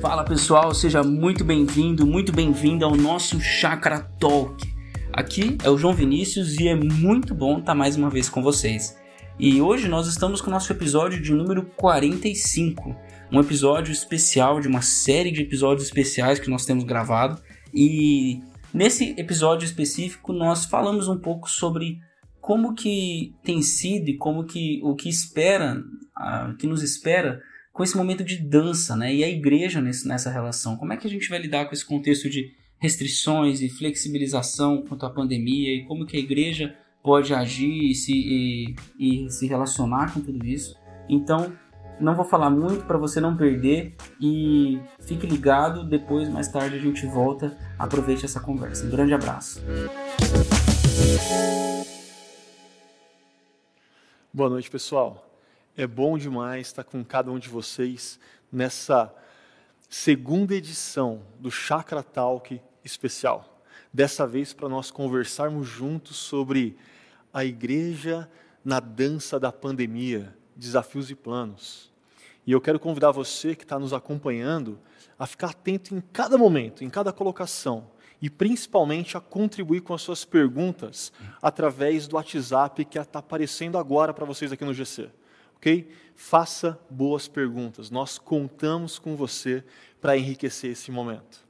Fala pessoal, seja muito bem-vindo, muito bem-vinda ao nosso Chakra Talk. Aqui é o João Vinícius e é muito bom estar mais uma vez com vocês. E hoje nós estamos com o nosso episódio de número 45, um episódio especial de uma série de episódios especiais que nós temos gravado. E nesse episódio específico nós falamos um pouco sobre como que tem sido e como que o que espera, o que nos espera com esse momento de dança, né? E a igreja nesse, nessa relação. Como é que a gente vai lidar com esse contexto de restrições e flexibilização quanto à pandemia e como que a igreja pode agir e se, e, e se relacionar com tudo isso? Então, não vou falar muito para você não perder e fique ligado. Depois, mais tarde, a gente volta. Aproveite essa conversa. Um grande abraço. Boa noite, pessoal. É bom demais estar com cada um de vocês nessa segunda edição do Chakra Talk especial. Dessa vez para nós conversarmos juntos sobre a igreja na dança da pandemia, desafios e planos. E eu quero convidar você que está nos acompanhando a ficar atento em cada momento, em cada colocação, e principalmente a contribuir com as suas perguntas através do WhatsApp que está aparecendo agora para vocês aqui no GC ok? Faça boas perguntas. Nós contamos com você para enriquecer esse momento.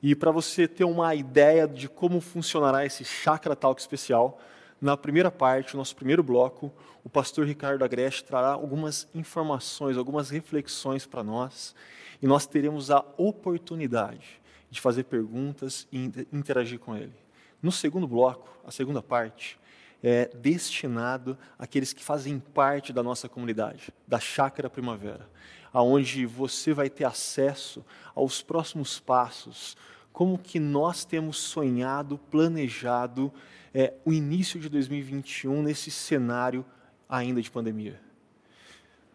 E para você ter uma ideia de como funcionará esse Chakra Talk especial, na primeira parte, nosso primeiro bloco, o pastor Ricardo Agreste trará algumas informações, algumas reflexões para nós, e nós teremos a oportunidade de fazer perguntas e interagir com ele. No segundo bloco, a segunda parte, é destinado àqueles que fazem parte da nossa comunidade, da Chácara Primavera, aonde você vai ter acesso aos próximos passos, como que nós temos sonhado, planejado é, o início de 2021 nesse cenário ainda de pandemia.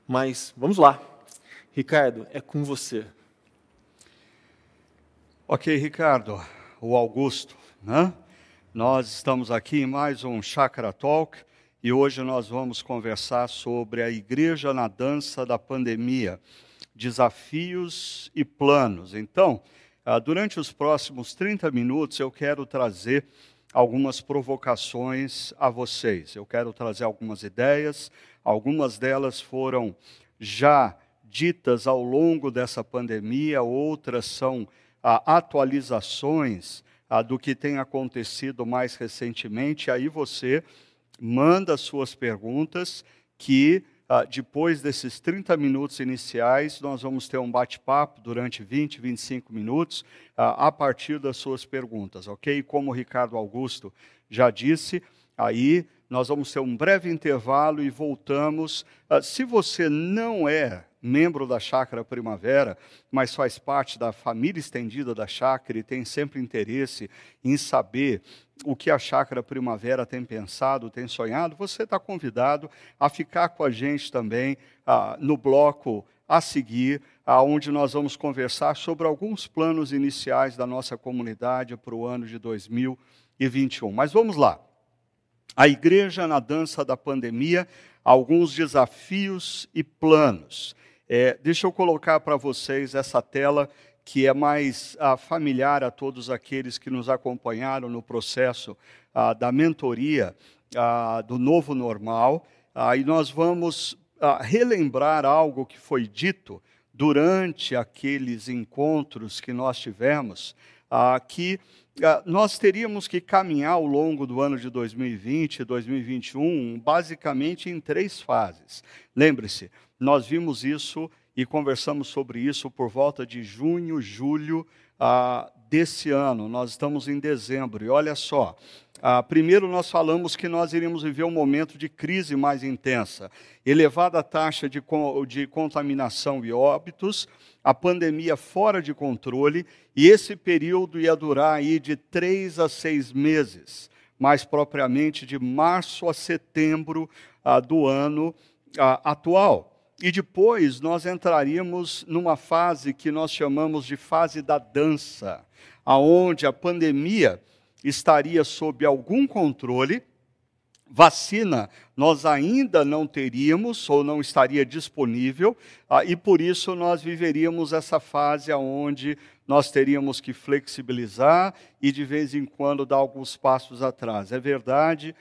Mas vamos lá, Ricardo, é com você. Ok, Ricardo, o Augusto, né? Nós estamos aqui em mais um Chakra Talk e hoje nós vamos conversar sobre a igreja na dança da pandemia, desafios e planos. Então, ah, durante os próximos 30 minutos eu quero trazer algumas provocações a vocês. Eu quero trazer algumas ideias, algumas delas foram já ditas ao longo dessa pandemia, outras são ah, atualizações ah, do que tem acontecido mais recentemente. Aí você manda suas perguntas, que ah, depois desses 30 minutos iniciais, nós vamos ter um bate-papo durante 20, 25 minutos, ah, a partir das suas perguntas, ok? Como o Ricardo Augusto já disse, aí nós vamos ter um breve intervalo e voltamos. Ah, se você não é membro da Chácara Primavera, mas faz parte da família estendida da Chácara e tem sempre interesse em saber o que a Chácara Primavera tem pensado, tem sonhado, você está convidado a ficar com a gente também ah, no bloco a seguir, aonde nós vamos conversar sobre alguns planos iniciais da nossa comunidade para o ano de 2021. Mas vamos lá. A igreja na dança da pandemia, alguns desafios e planos. É, deixa eu colocar para vocês essa tela que é mais ah, familiar a todos aqueles que nos acompanharam no processo ah, da mentoria ah, do novo normal. Ah, e nós vamos ah, relembrar algo que foi dito durante aqueles encontros que nós tivemos, ah, que nós teríamos que caminhar ao longo do ano de 2020 e 2021, basicamente em três fases. Lembre-se, nós vimos isso e conversamos sobre isso por volta de junho, julho ah, desse ano. Nós estamos em dezembro e olha só. Ah, primeiro, nós falamos que nós iríamos viver um momento de crise mais intensa, elevada taxa de, de contaminação e óbitos, a pandemia fora de controle, e esse período ia durar aí de três a seis meses, mais propriamente de março a setembro ah, do ano ah, atual. E depois nós entraríamos numa fase que nós chamamos de fase da dança, aonde a pandemia estaria sob algum controle, vacina nós ainda não teríamos ou não estaria disponível, ah, e por isso nós viveríamos essa fase onde nós teríamos que flexibilizar e de vez em quando dar alguns passos atrás. É verdade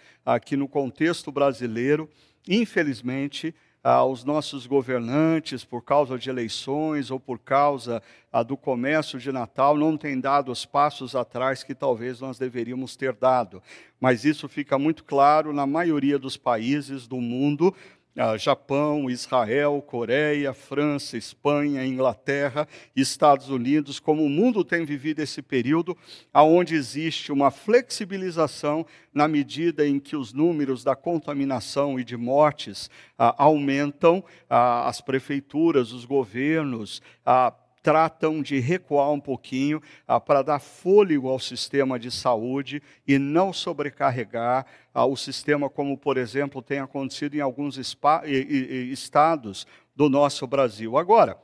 que no contexto brasileiro, infelizmente, ah, os nossos governantes, por causa de eleições ou por causa ah, do comércio de Natal, não têm dado os passos atrás que talvez nós deveríamos ter dado. Mas isso fica muito claro na maioria dos países do mundo ah, Japão, Israel, Coreia, França, Espanha, Inglaterra, Estados Unidos, como o mundo tem vivido esse período, aonde existe uma flexibilização na medida em que os números da contaminação e de mortes ah, aumentam, ah, as prefeituras, os governos, ah, tratam de recuar um pouquinho ah, para dar fôlego ao sistema de saúde e não sobrecarregar ah, o sistema, como, por exemplo, tem acontecido em alguns estados do nosso Brasil. Agora,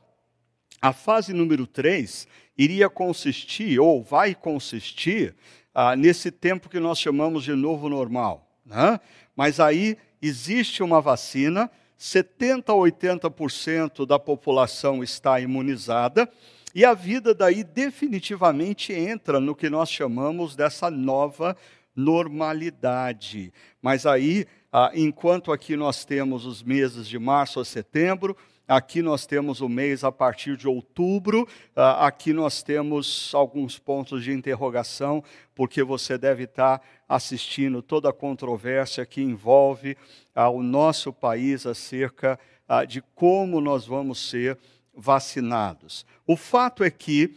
a fase número 3 iria consistir, ou vai consistir, ah, nesse tempo que nós chamamos de novo normal. Né? Mas aí existe uma vacina 70% a 80% da população está imunizada, e a vida daí definitivamente entra no que nós chamamos dessa nova normalidade. Mas aí, ah, enquanto aqui nós temos os meses de março a setembro, Aqui nós temos o mês a partir de outubro, ah, aqui nós temos alguns pontos de interrogação, porque você deve estar assistindo toda a controvérsia que envolve ah, o nosso país acerca ah, de como nós vamos ser vacinados. O fato é que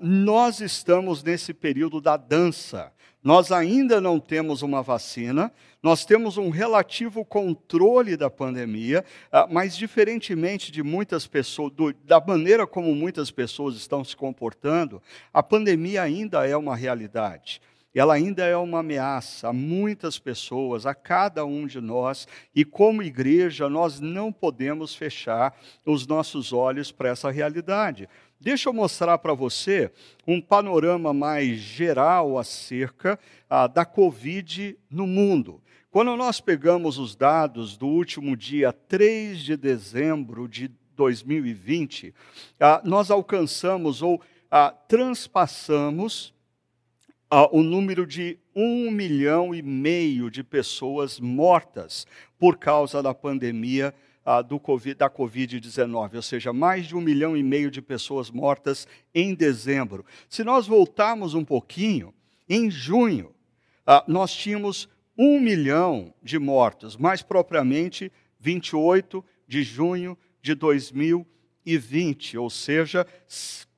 nós estamos nesse período da dança. Nós ainda não temos uma vacina, nós temos um relativo controle da pandemia, ah, mas diferentemente de muitas pessoas, da maneira como muitas pessoas estão se comportando, a pandemia ainda é uma realidade ela ainda é uma ameaça a muitas pessoas, a cada um de nós, e como igreja, nós não podemos fechar os nossos olhos para essa realidade. Deixa eu mostrar para você um panorama mais geral acerca ah, da Covid no mundo. Quando nós pegamos os dados do último dia 3 de dezembro de 2020, ah, nós alcançamos ou ah, transpassamos ah, o número de um milhão e meio de pessoas mortas por causa da pandemia ah, COVID, da Covid-19, ou seja, mais de um milhão e meio de pessoas mortas em dezembro. Se nós voltarmos um pouquinho, em junho, ah, nós tínhamos um milhão de mortos, mais propriamente 28 de junho de 2020, ou seja,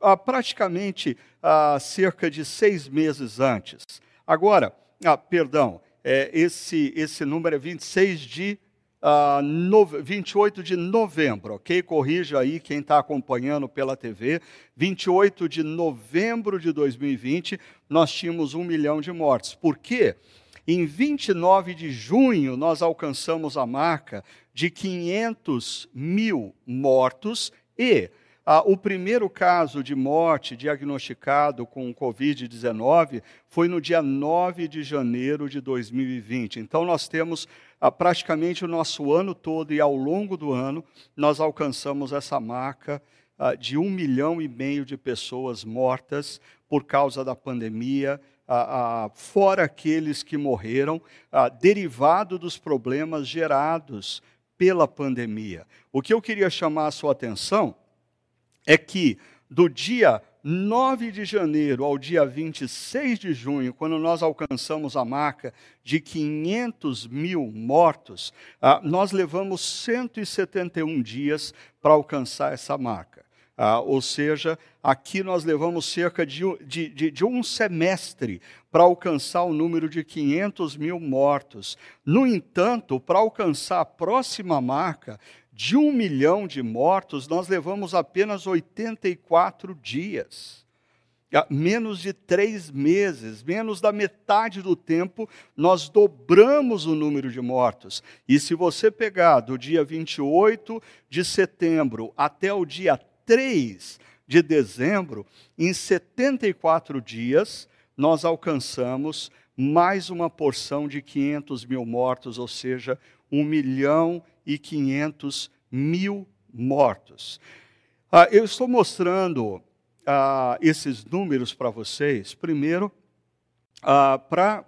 ah, praticamente ah, cerca de seis meses antes. Agora, ah, perdão, é, esse, esse número é 26 de uh, no, 28 de novembro, ok? Corrija aí quem está acompanhando pela TV. 28 de novembro de 2020, nós tínhamos um milhão de mortes. Por quê? Em 29 de junho, nós alcançamos a marca de 500 mil mortos e ah, o primeiro caso de morte diagnosticado com Covid-19 foi no dia 9 de janeiro de 2020. Então, nós temos ah, praticamente o nosso ano todo e ao longo do ano, nós alcançamos essa marca ah, de um milhão e meio de pessoas mortas por causa da pandemia, ah, fora aqueles que morreram, derivado dos problemas gerados pela pandemia. O que eu queria chamar a sua atenção é que do dia 9 de janeiro ao dia 26 de junho, quando nós alcançamos a marca de 500 mil mortos, ah, nós levamos 171 dias para alcançar essa marca. Ah, ou seja, aqui nós levamos cerca de, de, de, de um semestre para alcançar o número de 500 mil mortos. No entanto, para alcançar a próxima marca, de um milhão de mortos, nós levamos apenas 84 dias. Menos de três meses, menos da metade do tempo, nós dobramos o número de mortos. E se você pegar do dia 28 de setembro até o dia 3 de dezembro, em 74 dias, nós alcançamos mais uma porção de 500 mil mortos, ou seja, 1 milhão 500 mil mortos. Ah, eu estou mostrando ah, esses números para vocês, primeiro, ah, para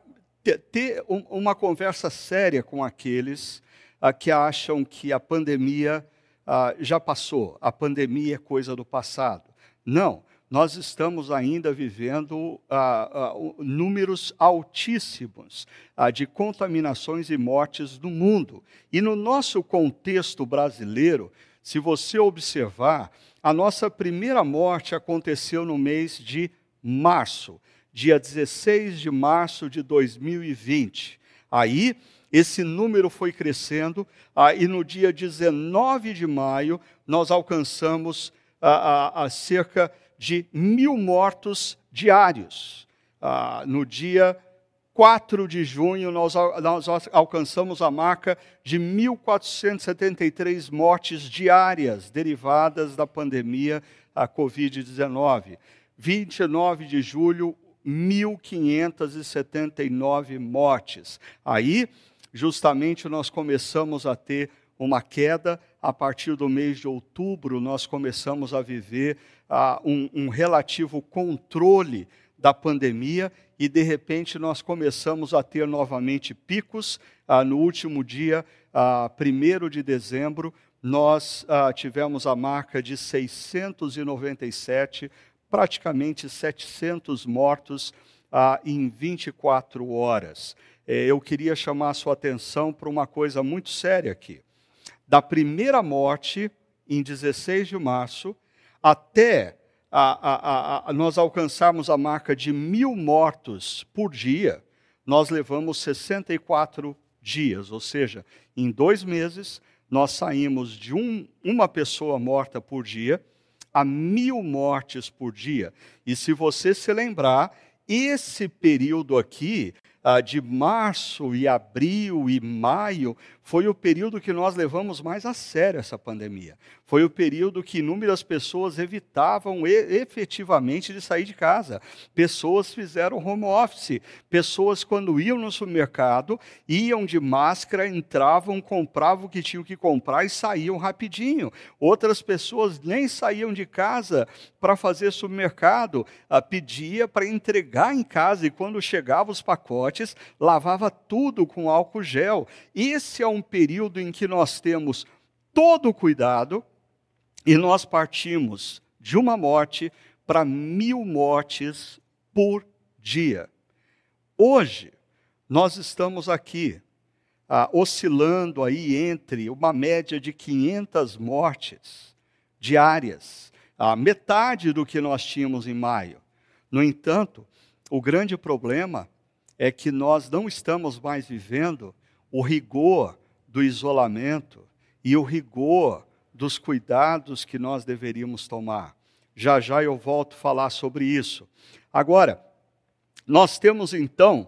ter um, uma conversa séria com aqueles ah, que acham que a pandemia ah, já passou, a pandemia é coisa do passado. Não, nós estamos ainda vivendo ah, números altíssimos de contaminações e mortes no mundo. E no nosso contexto brasileiro, se você observar, a nossa primeira morte aconteceu no mês de março, dia 16 de março de 2020. Aí, esse número foi crescendo, ah, e no dia 19 de maio, nós alcançamos ah, ah, cerca mil mortos diários. Ah, no dia 4 de junho, nós, nós alcançamos a marca de 1.473 mortes diárias derivadas da pandemia a Covid-19. 29 de julho, 1.579 mortes. Aí, justamente, nós começamos a ter uma queda. A partir do mês de outubro, nós começamos a viver uh, um, um relativo controle da pandemia e, de repente, nós começamos a ter novamente picos. Uh, no último dia, uh, 1 de dezembro, nós uh, tivemos a marca de 697 praticamente 700 mortos ah, em 24 horas. É, eu queria chamar a sua atenção para uma coisa muito séria aqui. Da primeira morte, em 16 de março, até a, a, a, nós alcançarmos a marca de mil mortos por dia, nós levamos 64 dias, ou seja, em dois meses, nós saímos de um, uma pessoa morta por dia a mil mortes por dia. E se você se lembrar, esse período aqui de março e abril e maio foi o período que nós levamos mais a sério essa pandemia. Foi o período que inúmeras pessoas evitavam efetivamente de sair de casa. Pessoas fizeram home office. Pessoas, quando iam no supermercado, iam de máscara, entravam, compravam o que tinham que comprar e saíam rapidinho. Outras pessoas nem saíam de casa para fazer supermercado, ah, pedia para entregar em casa e quando chegavam os pacotes, lavava tudo com álcool gel. Esse é um período em que nós temos todo o cuidado e nós partimos de uma morte para mil mortes por dia. Hoje, nós estamos aqui ah, oscilando aí entre uma média de 500 mortes diárias, a metade do que nós tínhamos em maio. No entanto, o grande problema é que nós não estamos mais vivendo o rigor do isolamento e o rigor dos cuidados que nós deveríamos tomar. Já já eu volto a falar sobre isso. Agora, nós temos então,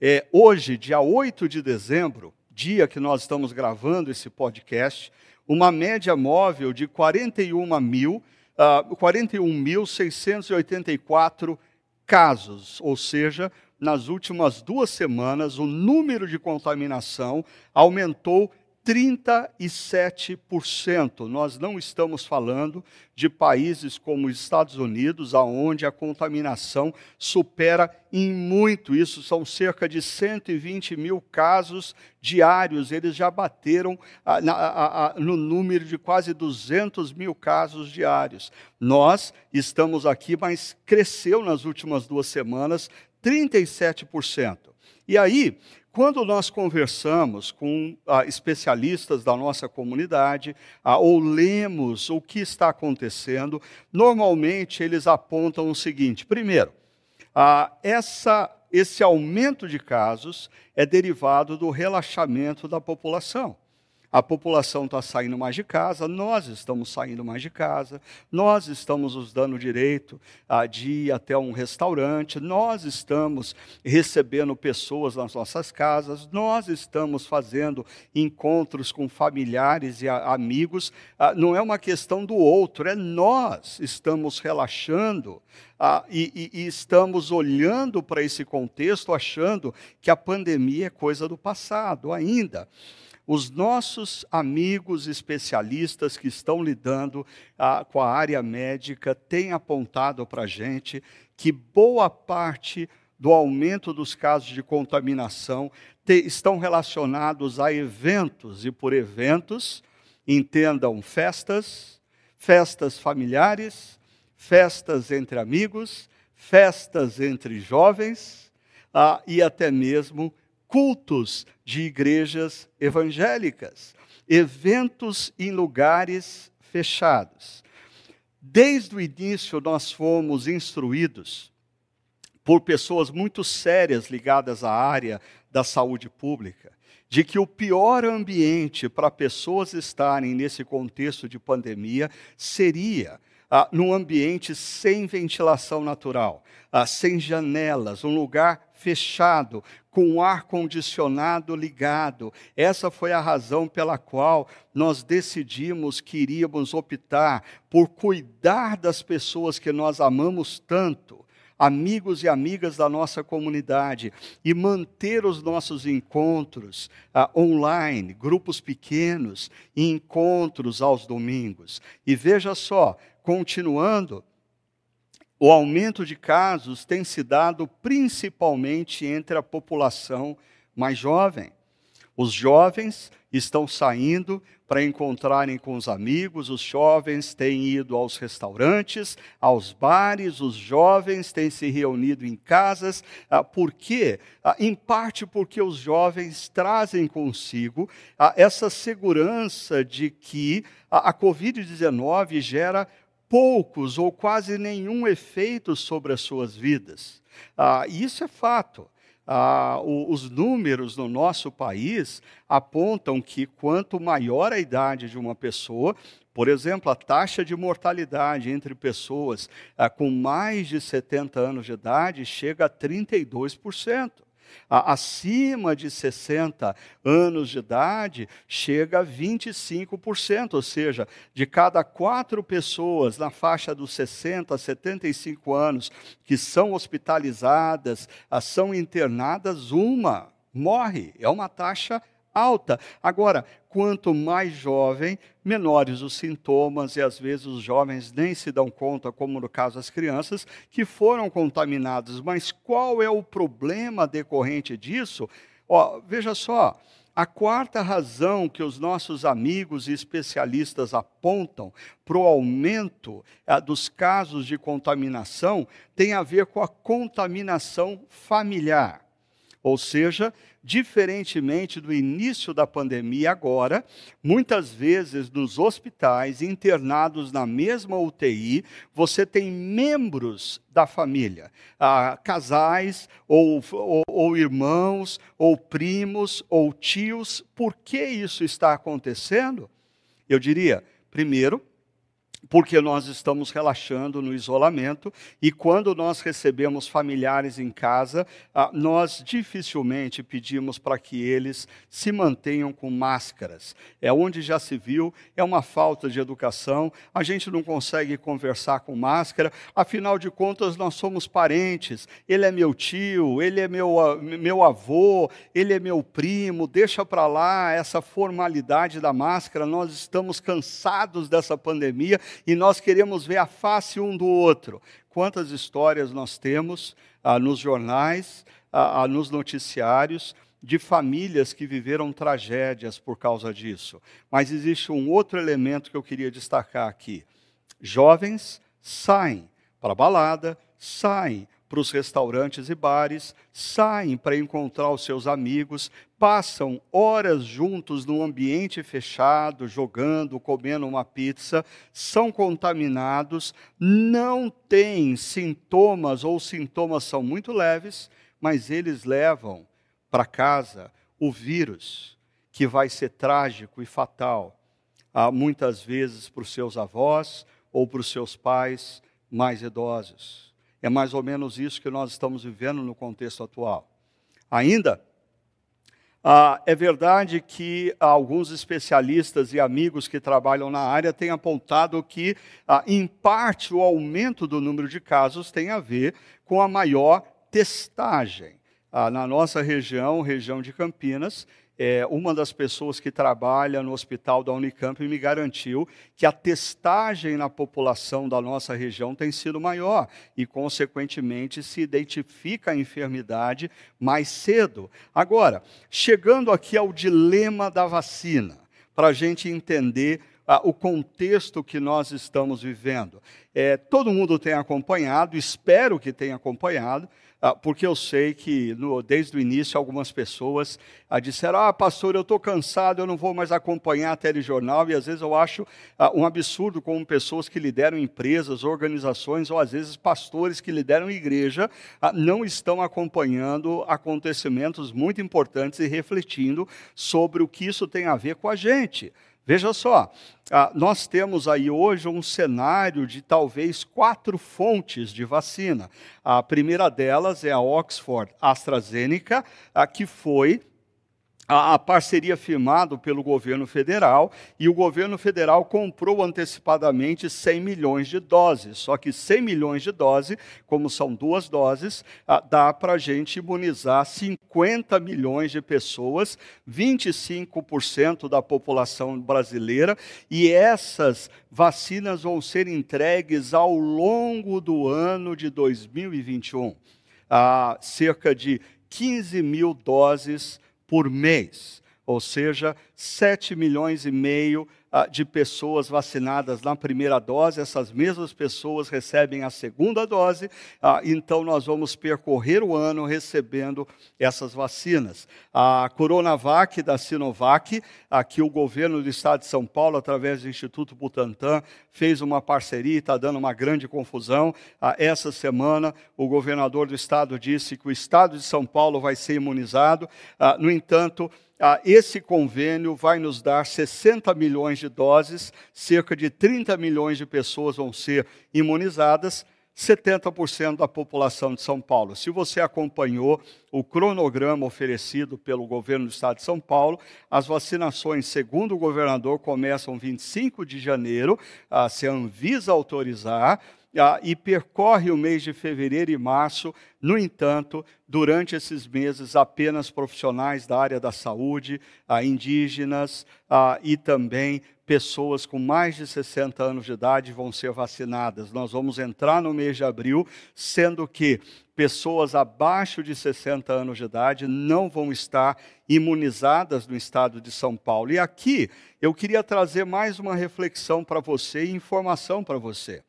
é, hoje, dia 8 de dezembro, dia que nós estamos gravando esse podcast, uma média móvel de 41 mil, uh, 41.684 casos, ou seja, nas últimas duas semanas, o número de contaminação aumentou 37%. Nós não estamos falando de países como os Estados Unidos, aonde a contaminação supera em muito isso. São cerca de 120 mil casos diários. Eles já bateram ah, ah, ah, no número de quase 200 mil casos diários. Nós estamos aqui, mas cresceu nas últimas duas semanas 37%. E aí, quando nós conversamos com ah, especialistas da nossa comunidade, ah, ou lemos o que está acontecendo, normalmente eles apontam o seguinte: primeiro, ah, essa, esse aumento de casos é derivado do relaxamento da população a população está saindo mais de casa, nós estamos saindo mais de casa, nós estamos nos dando direito a, de ir até um restaurante, nós estamos recebendo pessoas nas nossas casas, nós estamos fazendo encontros com familiares e amigos. não é uma questão do outro, é nós estamos relaxando ah, e, e, e estamos olhando para esse contexto achando que a pandemia é coisa do passado ainda. Os nossos amigos especialistas que estão lidando ah, com a área médica têm apontado para a gente que boa parte do aumento dos casos de contaminação te, estão relacionados a eventos, e por eventos, entendam festas, festas familiares, festas entre amigos, festas entre jovens ah, e até mesmo cultos de igrejas evangélicas, eventos em lugares fechados. Desde o início, nós fomos instruídos por pessoas muito sérias ligadas à área da saúde pública, de que o pior ambiente para pessoas estarem nesse contexto de pandemia seria ah, num ambiente sem ventilação natural, ah, sem janelas, um lugar fechado, com o ar condicionado ligado. Essa foi a razão pela qual nós decidimos que iríamos optar por cuidar das pessoas que nós amamos tanto amigos e amigas da nossa comunidade e manter os nossos encontros uh, online, grupos pequenos e encontros aos domingos. E veja só, continuando, o aumento de casos tem se dado principalmente entre a população mais jovem. Os jovens estão saindo para encontrarem com os amigos, os jovens têm ido aos restaurantes, aos bares, os jovens têm se reunido em casas. Ah, por quê? Ah, em parte porque os jovens trazem consigo ah, essa segurança de que a Covid-19 gera poucos ou quase nenhum efeito sobre as suas vidas. Ah, isso é fato. Ah, o, os números no nosso país apontam que quanto maior a idade de uma pessoa, por exemplo, a taxa de mortalidade entre pessoas ah, com mais de 70 anos de idade chega a 32% acima de 60 anos de idade chega a 25%, ou seja, de cada quatro pessoas na faixa dos 60 a 75 anos que são hospitalizadas, são internadas, uma morre. É uma taxa alta. Agora, quanto mais jovem, menores os sintomas, e às vezes os jovens nem se dão conta, como no caso das crianças, que foram contaminados. Mas qual é o problema decorrente disso? Ó, veja só. A quarta razão que os nossos amigos e especialistas apontam para o aumento eh, dos casos de contaminação tem a ver com a contaminação familiar. Ou seja, diferentemente do início da pandemia agora, muitas vezes nos hospitais, internados na mesma UTI, você tem membros da família, ah, casais, ou, ou, ou irmãos, ou primos, ou tios. Por que isso está acontecendo? Eu diria, primeiro, porque nós estamos relaxando no isolamento e quando nós recebemos familiares em casa, ah, nós dificilmente pedimos para que eles se mantenham com máscaras. É onde já se viu, é uma falta de educação, a gente não consegue conversar com máscara, afinal de contas nós somos parentes, ele é meu tio, ele é meu, ah, meu avô, ele é meu primo, deixa para lá essa formalidade da máscara, nós estamos cansados dessa pandemia e nós queremos ver a face um do outro. Quantas histórias nós temos ah, nos jornais, ah, ah, nos noticiários, de famílias que viveram tragédias por causa disso. Mas existe um outro elemento que eu queria destacar aqui. Jovens saem para a balada, saem para os restaurantes e bares, saem para encontrar os seus amigos, passam horas juntos num ambiente fechado, jogando, comendo uma pizza, são contaminados, não têm sintomas ou sintomas são muito leves, mas eles levam para casa o vírus, que vai ser trágico e fatal, ah, muitas vezes para os seus avós ou para os seus pais mais idosos. É mais ou menos isso que nós estamos vivendo no contexto atual. Ainda, Ah, é verdade que alguns especialistas e amigos que trabalham na área têm apontado que, ah, em parte, o aumento do número de casos tem a ver com a maior testagem. Ah, na nossa região, região de Campinas, é, uma das pessoas que trabalha no hospital da Unicamp me garantiu que a testagem na população da nossa região tem sido maior e, consequentemente, se identifica a enfermidade mais cedo. Agora, chegando aqui ao dilema da vacina, para a gente entender ah, o contexto que nós estamos vivendo. É, todo mundo tem acompanhado, espero que tenha acompanhado, ah, porque eu sei que no, desde o início algumas pessoas ah, disseram: Ah, pastor, eu estou cansado, eu não vou mais acompanhar a telejornal, e às vezes eu acho um absurdo como pessoas que lideram empresas, organizações, ou às vezes pastores que lideram igreja, não estão acompanhando acontecimentos muito importantes e refletindo sobre o que isso tem a ver com a gente. Veja só, ah, nós temos aí hoje um cenário de talvez quatro fontes de vacina. A primeira delas é a Oxford AstraZeneca, que foi a, parceria firmada pelo governo federal e o governo federal comprou antecipadamente 100 milhões de doses. Só que 100 milhões de doses, como são duas doses, ah, dá para a gente imunizar 50 milhões de pessoas, 25% da população brasileira, e essas vacinas vão ser entregues ao longo do ano de 2021. Ah, cerca de 15 mil doses por mês, ou seja, 7 milhões e meio de pessoas vacinadas na primeira dose, essas mesmas pessoas recebem a segunda dose, ah, então nós vamos percorrer o ano recebendo essas vacinas. A Coronavac da Sinovac, aqui o governo do estado de São Paulo, através do Instituto Butantan, fez uma parceria e está dando uma grande confusão. Ah, essa semana, o governador do estado disse que o estado de São Paulo vai ser imunizado, no entanto, ah, esse convênio vai nos dar 60 milhões de doses, cerca de 30 milhões de pessoas vão ser imunizadas, 70% da população de São Paulo. Se você acompanhou o cronograma oferecido pelo governo do estado de São Paulo, as vacinações, segundo o governador, começam 25 de janeiro, ah, se a Anvisa autorizar, ah, e percorre o mês de fevereiro e março. No entanto, durante esses meses, apenas profissionais da área da saúde, ah, indígenas ah, e também pessoas com mais de 60 anos de idade vão ser vacinadas. Nós vamos entrar no mês de abril, sendo que pessoas abaixo de 60 anos de idade não vão estar imunizadas no estado de São Paulo. E aqui eu queria trazer mais uma reflexão para você e informação para você.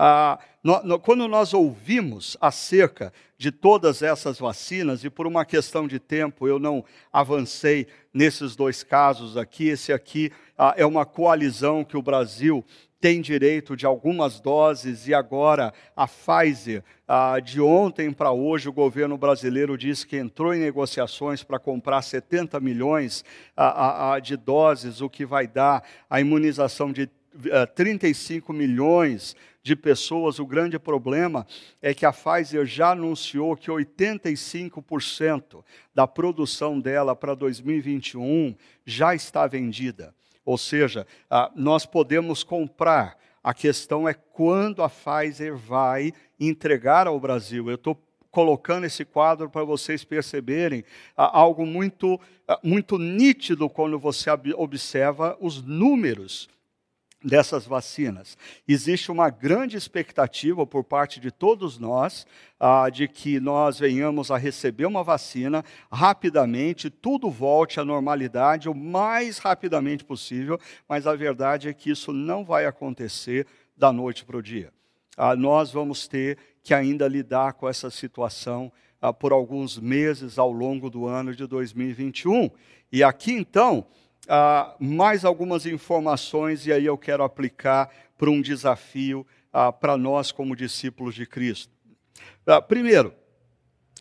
Ah, no, no, quando nós ouvimos acerca de todas essas vacinas, e por uma questão de tempo eu não avancei nesses dois casos aqui, esse aqui ah, é uma coalizão que o Brasil tem direito de algumas doses e agora a Pfizer, ah, de ontem para hoje, o governo brasileiro disse que entrou em negociações para comprar 70 milhões ah, ah, de doses, o que vai dar a imunização de 35 milhões de pessoas, o grande problema é que a Pfizer já anunciou que 85% da produção dela para 2021 já está vendida. Ou seja, nós podemos comprar. A questão é quando a Pfizer vai entregar ao Brasil. Eu estou colocando esse quadro para vocês perceberem algo muito, muito nítido quando você observa os números dessas vacinas. Existe uma grande expectativa por parte de todos nós ah, de que nós venhamos a receber uma vacina rapidamente, tudo volte à normalidade o mais rapidamente possível, mas a verdade é que isso não vai acontecer da noite para o dia. Ah, nós vamos ter que ainda lidar com essa situação ah, por alguns meses ao longo do ano de 2021. E aqui então ah, mais algumas informações e aí eu quero aplicar para um desafio ah, para nós como discípulos de Cristo. Ah, primeiro,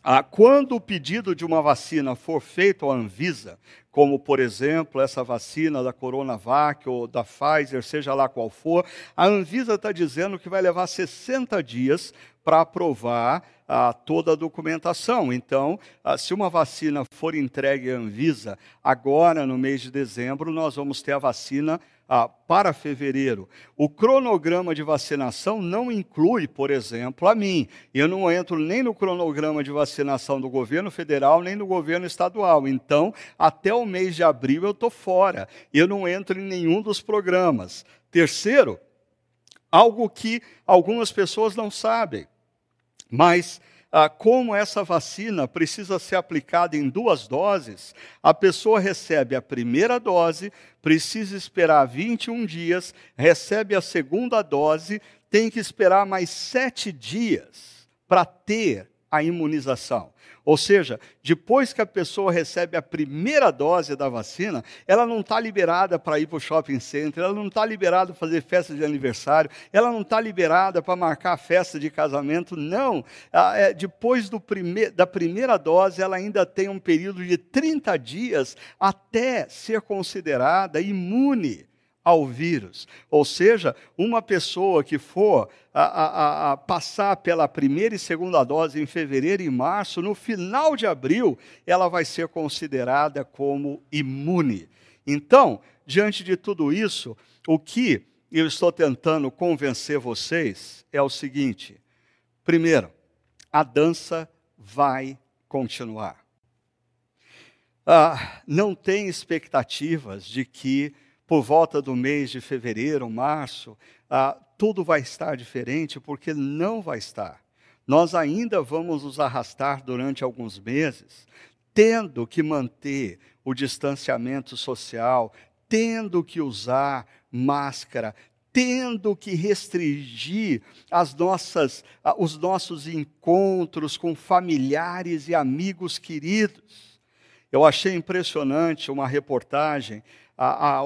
ah, quando o pedido de uma vacina for feito à Anvisa, como por exemplo essa vacina da Coronavac ou da Pfizer, seja lá qual for, a Anvisa está dizendo que vai levar 60 dias para aprovar ah, toda a documentação. Então, ah, se uma vacina for entregue à Anvisa agora no mês de dezembro, nós vamos ter a vacina ah, para fevereiro. O cronograma de vacinação não inclui, por exemplo, a mim. Eu não entro nem no cronograma de vacinação do governo federal, nem do governo estadual. Então, até o mês de abril eu estou fora. Eu não entro em nenhum dos programas. Terceiro, algo que algumas pessoas não sabem, mas ah, como essa vacina precisa ser aplicada em duas doses, a pessoa recebe a primeira dose, precisa esperar 21 dias, recebe a segunda dose, tem que esperar mais sete dias para ter a imunização. Ou seja, depois que a pessoa recebe a primeira dose da vacina, ela não está liberada para ir para o shopping center, ela não está liberada para fazer festa de aniversário, ela não está liberada para marcar festa de casamento, não. É, depois da primeira dose, ela ainda tem um período de 30 dias até ser considerada imune ao vírus. Ou seja, uma pessoa que for a, a, a, passar pela primeira e segunda dose em fevereiro e março, no final de abril, ela vai ser considerada como imune. Então, diante de tudo isso, o que eu estou tentando convencer vocês é o seguinte: primeiro, a dança vai continuar. Ah, não tem expectativas de que por volta do mês de fevereiro, março, ah, tudo vai estar diferente, porque não vai estar. Nós ainda vamos nos arrastar durante alguns meses, tendo que manter o distanciamento social, tendo que usar máscara, tendo que restringir as nossas, os nossos encontros com familiares e amigos queridos. Eu achei impressionante uma reportagem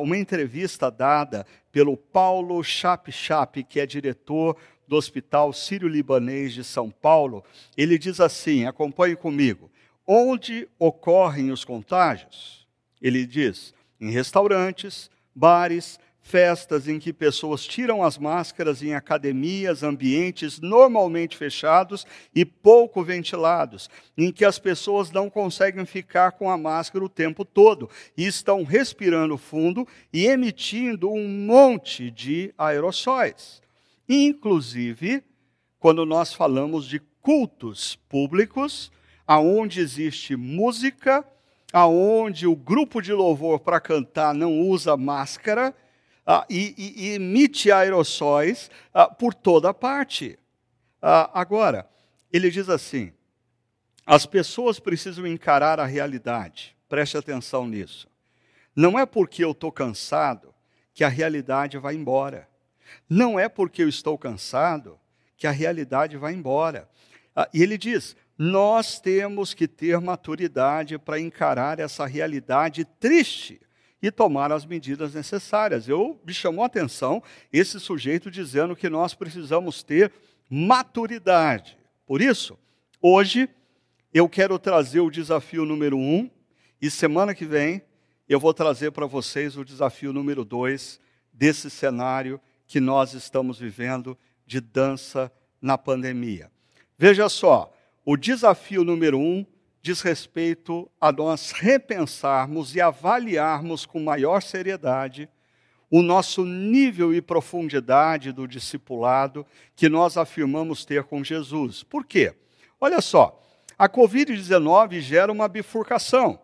uma entrevista dada pelo Paulo Chap Chap, que é diretor do Hospital Sírio-Libanês de São Paulo. Ele diz assim: acompanhe comigo. Onde ocorrem os contágios? Ele diz: em restaurantes, bares, festas em que pessoas tiram as máscaras em academias, ambientes normalmente fechados e pouco ventilados, em que as pessoas não conseguem ficar com a máscara o tempo todo e estão respirando fundo e emitindo um monte de aerossóis. Inclusive, quando nós falamos de cultos públicos, aonde existe música, aonde o grupo de louvor para cantar não usa máscara, ah, e, e, e, emite aerossóis ah, por toda parte. Ah, agora, ele diz assim: as pessoas precisam encarar a realidade, preste atenção nisso. Não é porque eu estou cansado que a realidade vai embora. Não é porque eu estou cansado que a realidade vai embora. Ah, e ele diz: nós temos que ter maturidade para encarar essa realidade triste e tomar as medidas necessárias. Eu me chamou a atenção esse sujeito dizendo que nós precisamos ter maturidade. Por isso, hoje eu quero trazer o desafio número um e semana que vem eu vou trazer para vocês o desafio número dois desse cenário que nós estamos vivendo de dança na pandemia. Veja só, o desafio número um diz respeito a nós repensarmos e avaliarmos com maior seriedade o nosso nível e profundidade do discipulado que nós afirmamos ter com Jesus. Por quê? Olha só, a Covid-19 gera uma bifurcação.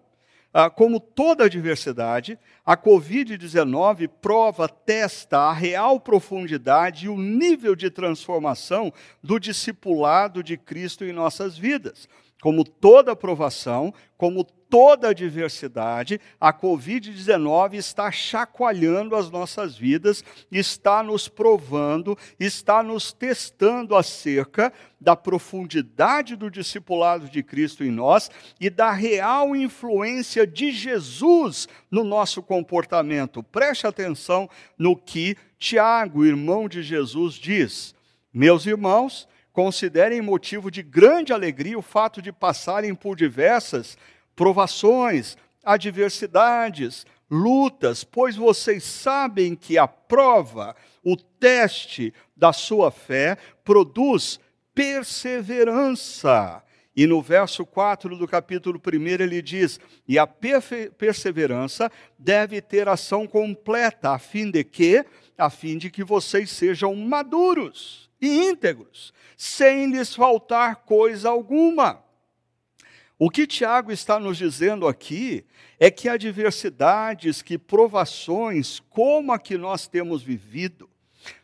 Ah, como toda a diversidade, a Covid-19 prova, testa a real profundidade e o nível de transformação do discipulado de Cristo em nossas vidas. Como toda aprovação, como toda adversidade, a Covid-19 está chacoalhando as nossas vidas, está nos provando, está nos testando acerca da profundidade do discipulado de Cristo em nós e da real influência de Jesus no nosso comportamento. Preste atenção no que Tiago, irmão de Jesus, diz. Meus irmãos, Considerem motivo de grande alegria o fato de passarem por diversas provações, adversidades, lutas, pois vocês sabem que a prova, o teste da sua fé, produz perseverança. E no verso 4 do capítulo 1 ele diz: E a perseverança deve ter ação completa, a fim de que, a fim de que vocês sejam maduros e íntegros, sem lhes faltar coisa alguma. O que Tiago está nos dizendo aqui é que adversidades, que provações, como a que nós temos vivido,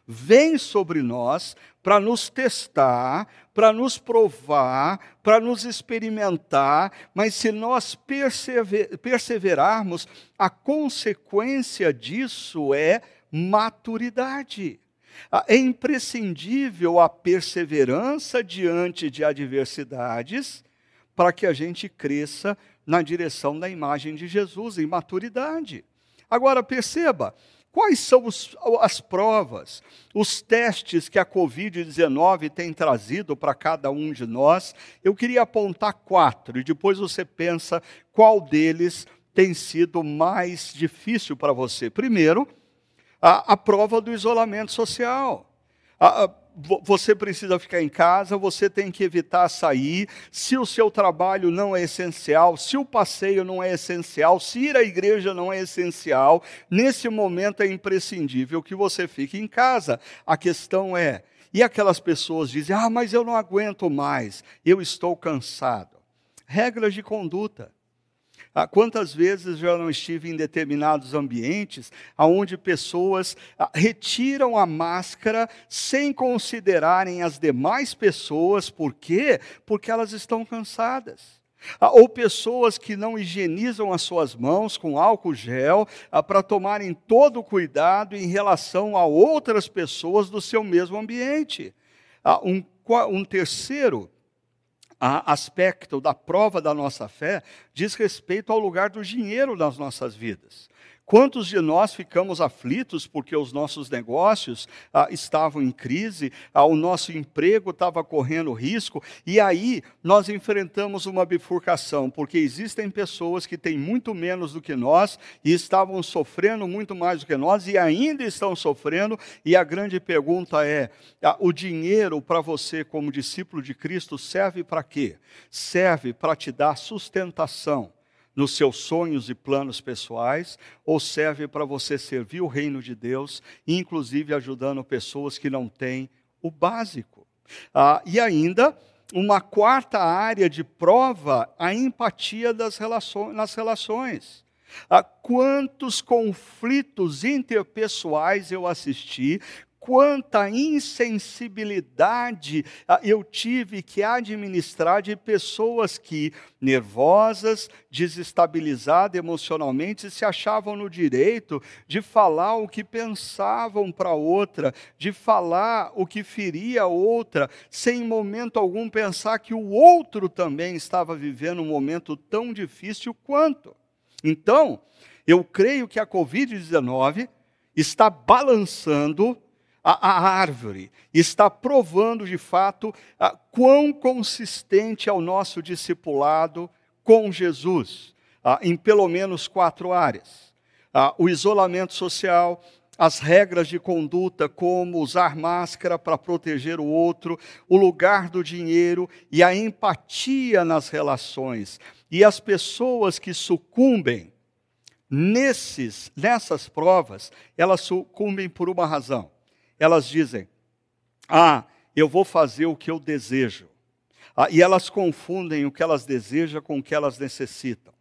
vêm sobre nós para nos testar, para nos provar, para nos experimentar, mas se nós persever, perseverarmos, a consequência disso é maturidade. É imprescindível a perseverança diante de adversidades para que a gente cresça na direção da imagem de Jesus em maturidade. Agora, perceba, quais são os, as provas, os testes que a Covid-19 tem trazido para cada um de nós? Eu queria apontar quatro e depois você pensa qual deles tem sido mais difícil para você. Primeiro, a, a prova do isolamento social. A, a, você precisa ficar em casa, você tem que evitar sair. Se o seu trabalho não é essencial, se o passeio não é essencial, se ir à igreja não é essencial, nesse momento é imprescindível que você fique em casa. A questão é, e aquelas pessoas dizem: "Ah, mas eu não aguento mais, eu estou cansado". Regras de conduta. Ah, quantas vezes já não estive em determinados ambientes onde pessoas ah, retiram a máscara sem considerarem as demais pessoas, por quê? Porque elas estão cansadas. Ah, ou pessoas que não higienizam as suas mãos com álcool gel para tomarem todo o cuidado em relação a outras pessoas do seu mesmo ambiente. Um, um terceiro aspecto da prova da nossa fé diz respeito ao lugar do dinheiro nas nossas vidas. Quantos de nós ficamos aflitos porque os nossos negócios ah, estavam em crise, ah, o nosso emprego estava correndo risco, e aí nós enfrentamos uma bifurcação, porque existem pessoas que têm muito menos do que nós e estavam sofrendo muito mais do que nós e ainda estão sofrendo, e a grande pergunta é: ah, o dinheiro para você, como discípulo de Cristo, serve para quê? Serve para te dar sustentação nos seus sonhos e planos pessoais, ou serve para você servir o reino de Deus, inclusive ajudando pessoas que não têm o básico. Ah, e ainda, uma quarta área de prova, a empatia das relações, nas relações. Ah, quantos conflitos interpessoais eu assisti quanta insensibilidade ah, eu tive que administrar de pessoas que, nervosas, desestabilizadas emocionalmente, se achavam no direito de falar o que pensavam para outra, de falar o que feria a outra, sem em momento algum pensar que o outro também estava vivendo um momento tão difícil quanto. Então, eu creio que a Covid-19 está balançando a, a árvore, está provando de fato a, quão consistente é o nosso discipulado com Jesus, a, em pelo menos quatro áreas: o isolamento social, as regras de conduta, como usar máscara para proteger o outro, o lugar do dinheiro e a empatia nas relações. E as pessoas que sucumbem nesses, nessas provas, elas sucumbem por uma razão elas dizem: Ah, eu vou fazer o que eu desejo. Ah, e elas confundem o que elas desejam com o que elas necessitam.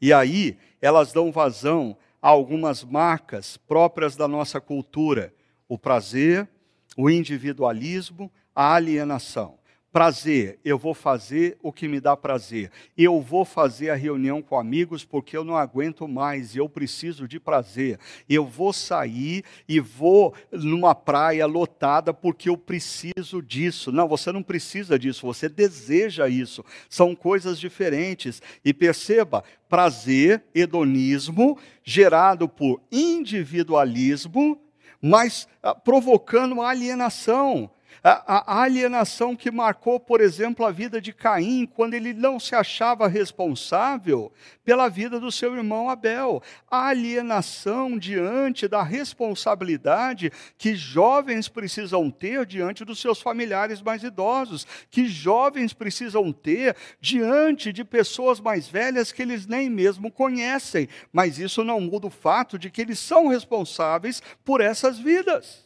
E aí elas dão vazão a algumas marcas próprias da nossa cultura: o prazer, o individualismo, a alienação. Prazer, eu vou fazer o que me dá prazer. Eu vou fazer a reunião com amigos porque eu não aguento mais, eu preciso de prazer. Eu vou sair e vou numa praia lotada porque eu preciso disso. Não, você não precisa disso, você deseja isso. São coisas diferentes. E perceba, prazer, hedonismo, gerado por individualismo, mas ah, provocando alienação A, a, alienação que marcou, por exemplo, a vida de Caim, quando ele não se achava responsável pela vida do seu irmão Abel. A alienação diante da responsabilidade que jovens precisam ter diante dos seus familiares mais idosos, que jovens precisam ter diante de pessoas mais velhas que eles nem mesmo conhecem. Mas isso não muda o fato de que eles são responsáveis por essas vidas.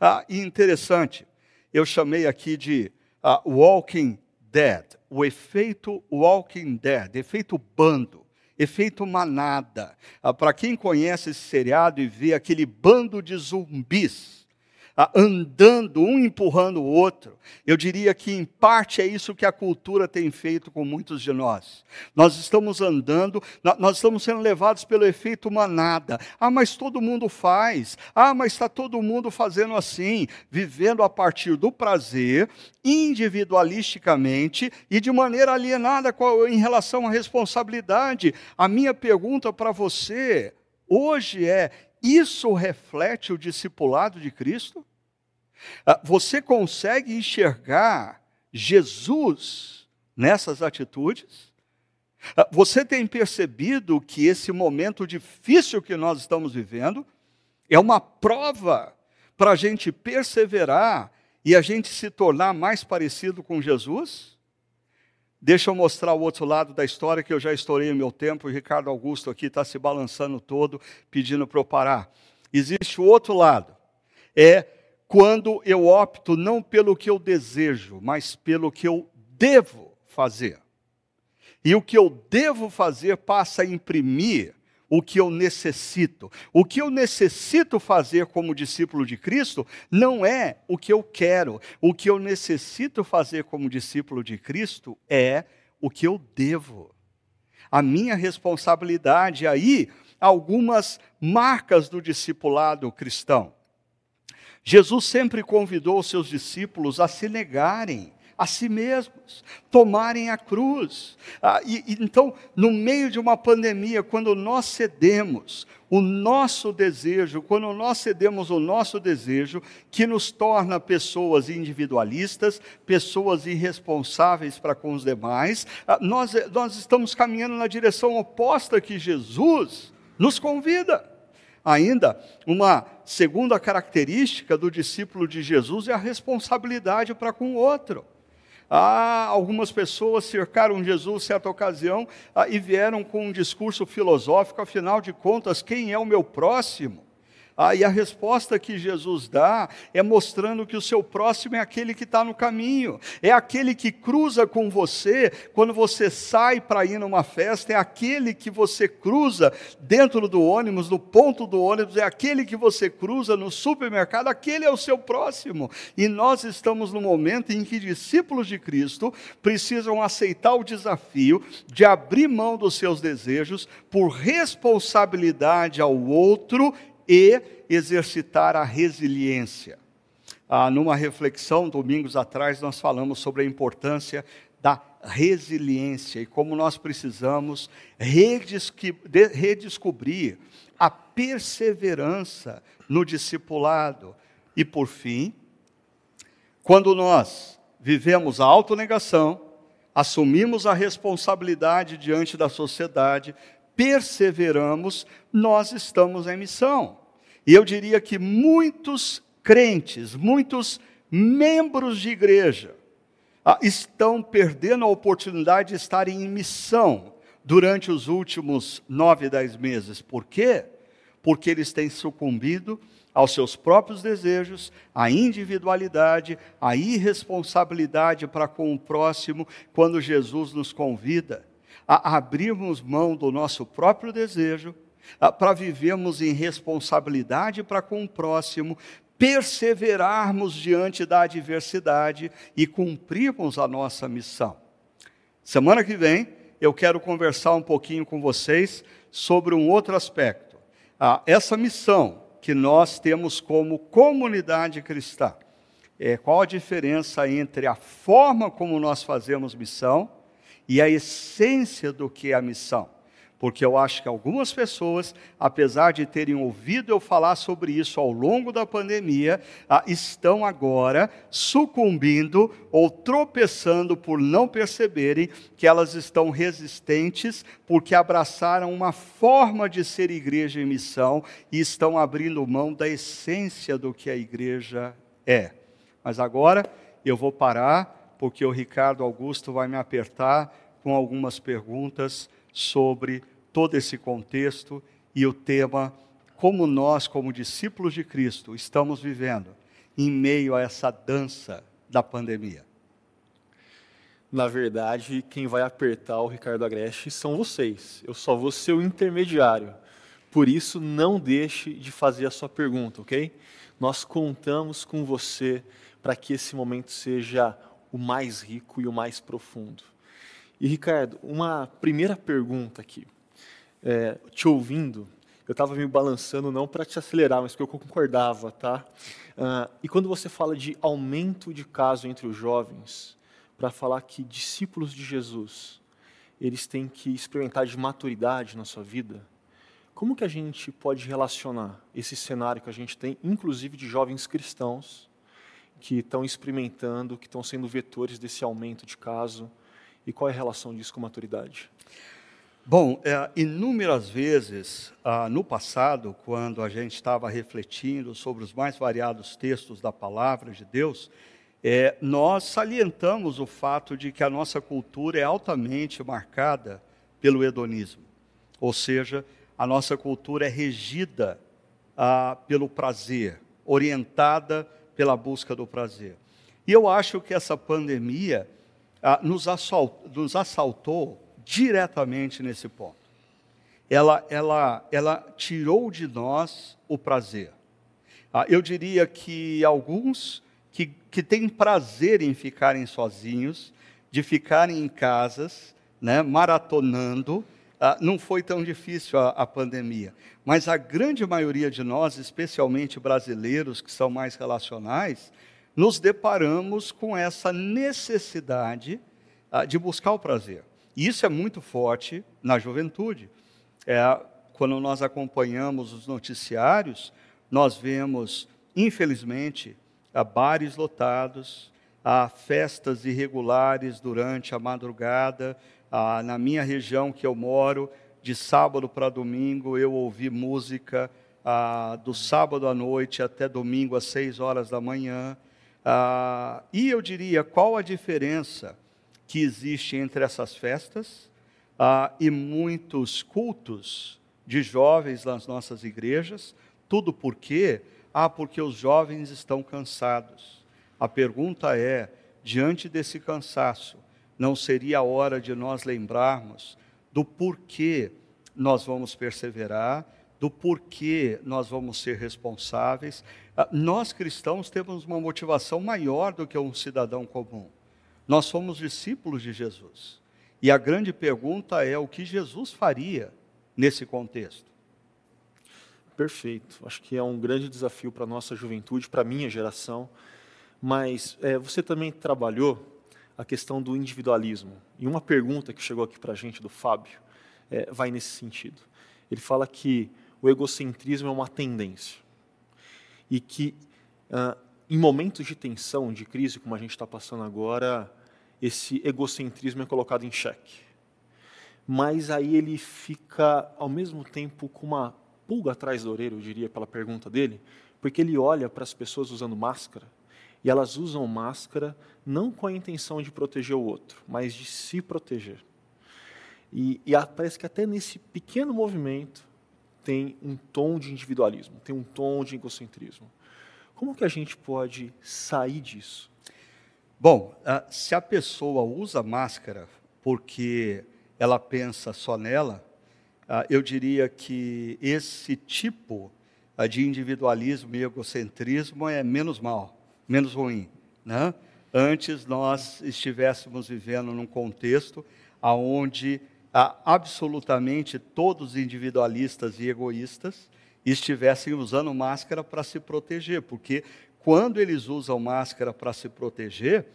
Ah, e interessante, eu chamei aqui de uh, Walking Dead, o efeito Walking Dead, efeito bando, efeito manada. Uh, Para quem conhece esse seriado e vê aquele bando de zumbis, andando, um empurrando o outro. Eu diria que, em parte, é isso que a cultura tem feito com muitos de nós. Nós estamos andando, nós estamos sendo levados pelo efeito manada. Ah, mas todo mundo faz. Ah, mas está todo mundo fazendo assim, vivendo a partir do prazer, individualisticamente e de maneira alienada em relação à responsabilidade. A minha pergunta para você hoje é: isso reflete o discipulado de Cristo? Ah, você consegue enxergar Jesus nessas atitudes? Ah, você tem percebido que esse momento difícil que nós estamos vivendo é uma prova para a gente perseverar e a gente se tornar mais parecido com Jesus? Deixa eu mostrar o outro lado da história que eu já estourei o meu tempo o Ricardo Augusto aqui está se balançando todo, pedindo para eu parar. Existe o outro lado. É quando eu opto não pelo que eu desejo, mas pelo que eu devo fazer. E o que eu devo fazer passa a imprimir o que eu necessito. O que eu necessito fazer como discípulo de Cristo não é o que eu quero. O que eu necessito fazer como discípulo de Cristo é o que eu devo. A minha responsabilidade aí, algumas marcas do discipulado cristão. Jesus sempre convidou os seus discípulos a se negarem a si mesmos, tomarem a cruz. Ah, e, e, então, no meio de uma pandemia, quando nós cedemos o nosso desejo, quando nós cedemos o nosso desejo, que nos torna pessoas individualistas, pessoas irresponsáveis para com os demais, ah, nós, nós estamos caminhando na direção oposta que Jesus nos convida. Ainda, uma segunda característica do discípulo de Jesus é a responsabilidade para com o outro. Ah, algumas pessoas cercaram Jesus certa ocasião ah, e vieram com um discurso filosófico, afinal de contas, quem é o meu próximo? Ah, e a resposta que Jesus dá é mostrando que o seu próximo é aquele que está no caminho, é aquele que cruza com você quando você sai para ir numa festa, é aquele que você cruza dentro do ônibus, no ponto do ônibus, é aquele que você cruza no supermercado, aquele é o seu próximo. E nós estamos no momento em que discípulos de Cristo precisam aceitar o desafio de abrir mão dos seus desejos por responsabilidade ao outro e exercitar a resiliência. Ah, numa reflexão, domingos atrás, nós falamos sobre a importância da resiliência e como nós precisamos redescobrir a perseverança no discipulado. E, por fim, quando nós vivemos a autonegação, assumimos a responsabilidade diante da sociedade, perseveramos, nós estamos em missão. E eu diria que muitos crentes, muitos membros de igreja, ah, estão perdendo a oportunidade de estarem em missão durante os últimos nove, dez meses. Por quê? Porque eles têm sucumbido aos seus próprios desejos, à individualidade, à irresponsabilidade para com o próximo, quando Jesus nos convida a abrirmos mão do nosso próprio desejo para vivermos em responsabilidade para com o próximo, perseverarmos diante da adversidade e cumprirmos a nossa missão. Semana que vem eu quero conversar um pouquinho com vocês sobre um outro aspecto. Ah, essa missão que nós temos como comunidade cristã. É, qual a diferença entre a forma como nós fazemos missão e a essência do que é a missão? Porque eu acho que algumas pessoas, apesar de terem ouvido eu falar sobre isso ao longo da pandemia, ah, estão agora sucumbindo ou tropeçando por não perceberem que elas estão resistentes porque abraçaram uma forma de ser igreja em missão e estão abrindo mão da essência do que a igreja é. Mas agora eu vou parar, porque o Ricardo Augusto vai me apertar com algumas perguntas sobre todo esse contexto e o tema como nós, como discípulos de Cristo, estamos vivendo em meio a essa dança da pandemia. Na verdade, quem vai apertar o Ricardo Agreste são vocês. Eu só vou ser o intermediário. Por isso, não deixe de fazer a sua pergunta, ok? Nós contamos com você para que esse momento seja o mais rico e o mais profundo. E, Ricardo, uma primeira pergunta aqui é, te ouvindo, eu estava me balançando não para te acelerar, mas porque eu concordava, tá? Uh, e quando você fala de aumento de caso entre os jovens, para falar que discípulos de Jesus, eles têm que experimentar de maturidade na sua vida, como que a gente pode relacionar esse cenário que a gente tem, inclusive de jovens cristãos, que estão experimentando, que estão sendo vetores desse aumento de caso, e qual é a relação disso com maturidade? Bom, é, inúmeras vezes ah, no passado, quando a gente estava refletindo sobre os mais variados textos da palavra de Deus, é, nós salientamos o fato de que a nossa cultura é altamente marcada pelo hedonismo, ou seja, a nossa cultura é regida ah, pelo prazer, orientada pela busca do prazer. E eu acho que essa pandemia ah, nos, assaltou, nos assaltou diretamente nesse ponto. Ela, ela, ela tirou de nós o prazer. Ah, eu diria que alguns que, que têm prazer em ficarem sozinhos, de ficarem em casas, né, maratonando, ah, não foi tão difícil a, a, pandemia. Mas a grande maioria de nós, especialmente brasileiros que são mais relacionais, nos deparamos com essa necessidade ah, de buscar o prazer. E isso é muito forte na juventude. É, quando nós acompanhamos os noticiários, nós vemos, infelizmente, bares lotados, há festas irregulares durante a madrugada. na minha região que eu moro, de sábado para domingo, eu ouvi música do sábado à noite até domingo às seis horas da manhã. E eu diria, qual a diferença que existe entre essas festas ah, e muitos cultos de jovens nas nossas igrejas. Tudo por quê? Ah, porque os jovens estão cansados. A pergunta é: diante desse cansaço, não seria a hora de nós lembrarmos do porquê nós vamos perseverar, do porquê nós vamos ser responsáveis? Ah, nós cristãos temos uma motivação maior do que um cidadão comum. Nós somos discípulos de Jesus. E a grande pergunta é o que Jesus faria nesse contexto. Perfeito. Acho que é um grande desafio para a nossa juventude, para a minha geração. Mas é, você também trabalhou a questão do individualismo. E uma pergunta que chegou aqui para a gente do Fábio é, vai nesse sentido. Ele fala que o egocentrismo é uma tendência e que ah, em momentos de tensão, de crise, como a gente está passando agora, esse egocentrismo é colocado em xeque. Mas aí ele fica, ao mesmo tempo, com uma pulga atrás da orelha, eu diria, pela pergunta dele, porque ele olha para as pessoas usando máscara e elas usam máscara não com a intenção de proteger o outro, mas de se proteger. E, e parece que até nesse pequeno movimento tem um tom de individualismo, tem um tom de egocentrismo. Como que a gente pode sair disso? Bom, se a pessoa usa máscara porque ela pensa só nela, eu diria que esse tipo de individualismo e egocentrismo é menos mal, menos ruim. Né? Antes nós estivéssemos vivendo num contexto onde absolutamente todos individualistas e egoístas estivessem usando máscara para se proteger, porque quando eles usam máscara para se proteger,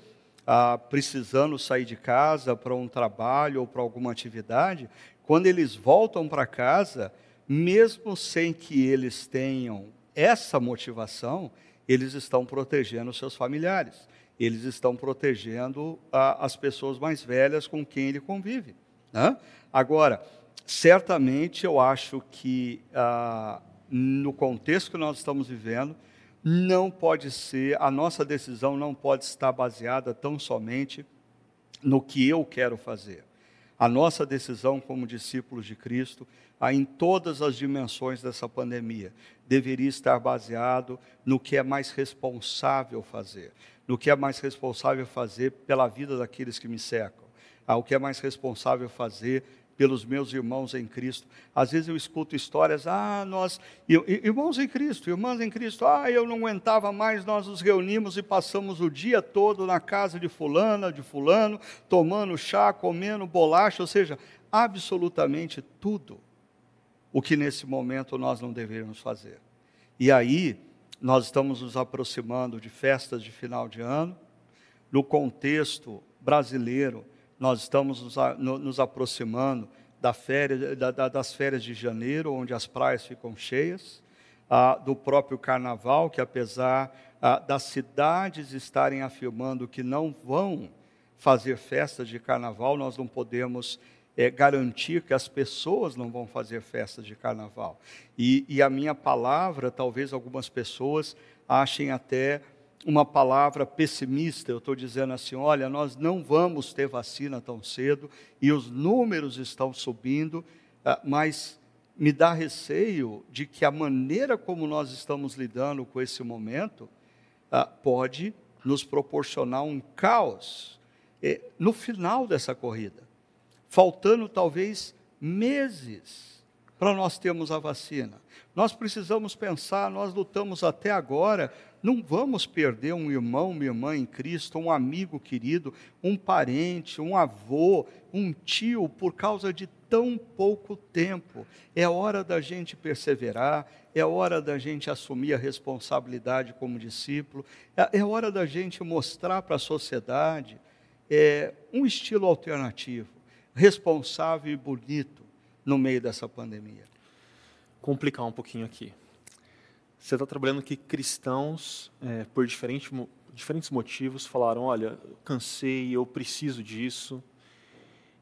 ah, precisando sair de casa para um trabalho ou para alguma atividade, quando eles voltam para casa, mesmo sem que eles tenham essa motivação, eles estão protegendo seus familiares, eles estão protegendo ah, as pessoas mais velhas com quem ele convive. Né? Agora, certamente eu acho que ah, no contexto que nós estamos vivendo, não pode ser, a nossa decisão não pode estar baseada tão somente no que eu quero fazer. A nossa decisão como discípulos de Cristo, em todas as dimensões dessa pandemia, deveria estar baseado no que é mais responsável fazer, no que é mais responsável fazer pela vida daqueles que me cercam, o que é mais responsável fazer pelos meus irmãos em Cristo. Às vezes eu escuto histórias, ah, nós, irmãos em Cristo, irmãs em Cristo, ah, eu não aguentava mais, nós nos reunimos e passamos o dia todo na casa de fulana, de fulano, tomando chá, comendo bolacha, ou seja, absolutamente tudo o que nesse momento nós não deveríamos fazer. E aí, nós estamos nos aproximando de festas de final de ano, no contexto brasileiro, nós estamos nos, nos aproximando da férias, da, da, das férias de janeiro, onde as praias ficam cheias, ah, do próprio carnaval, que apesar ah, das cidades estarem afirmando que não vão fazer festas de carnaval, nós não podemos é, garantir que as pessoas não vão fazer festas de carnaval. E, e a minha palavra, talvez algumas pessoas achem até uma palavra pessimista, eu estou dizendo assim: olha, nós não vamos ter vacina tão cedo e os números estão subindo, ah, mas me dá receio de que a maneira como nós estamos lidando com esse momento ah, pode nos proporcionar um caos eh, no final dessa corrida, faltando talvez meses para nós termos a vacina. Nós precisamos pensar, nós lutamos até agora não vamos perder um irmão, uma irmã em Cristo, um amigo querido, um parente, um avô, um tio, por causa de tão pouco tempo. É hora da gente perseverar, é hora da gente assumir a responsabilidade como discípulo, é, é hora da gente mostrar para a sociedade é, um estilo alternativo, responsável e bonito no meio dessa pandemia. Complicar um pouquinho aqui você está trabalhando que cristãos, é, por diferente, diferentes motivos, falaram: olha, cansei, eu preciso disso.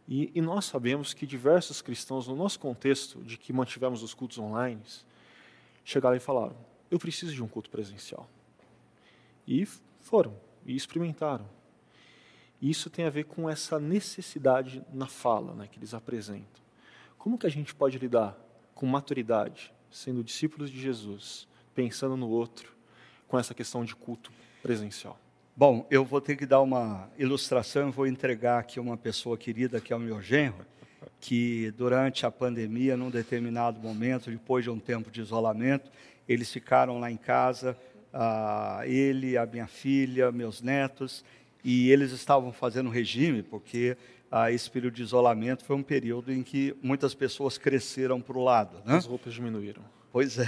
E, e, nós sabemos que diversos cristãos, no nosso contexto de que mantivemos os cultos online, chegaram e falaram: eu preciso de um culto presencial. E foram, e experimentaram. E isso tem a ver com essa necessidade na fala né, que eles apresentam. Como que a gente pode lidar com maturidade, sendo discípulos de Jesus, pensando no outro, com essa questão de culto presencial? Bom, eu vou ter que dar uma ilustração, vou entregar aqui uma pessoa querida, que é o meu genro, que durante a pandemia, num determinado momento, depois de um tempo de isolamento, eles ficaram lá em casa, uh, ele, a minha filha, meus netos, e eles estavam fazendo regime, porque uh, esse período de isolamento foi um período em que muitas pessoas cresceram para o lado. Né? As roupas diminuíram. Pois é.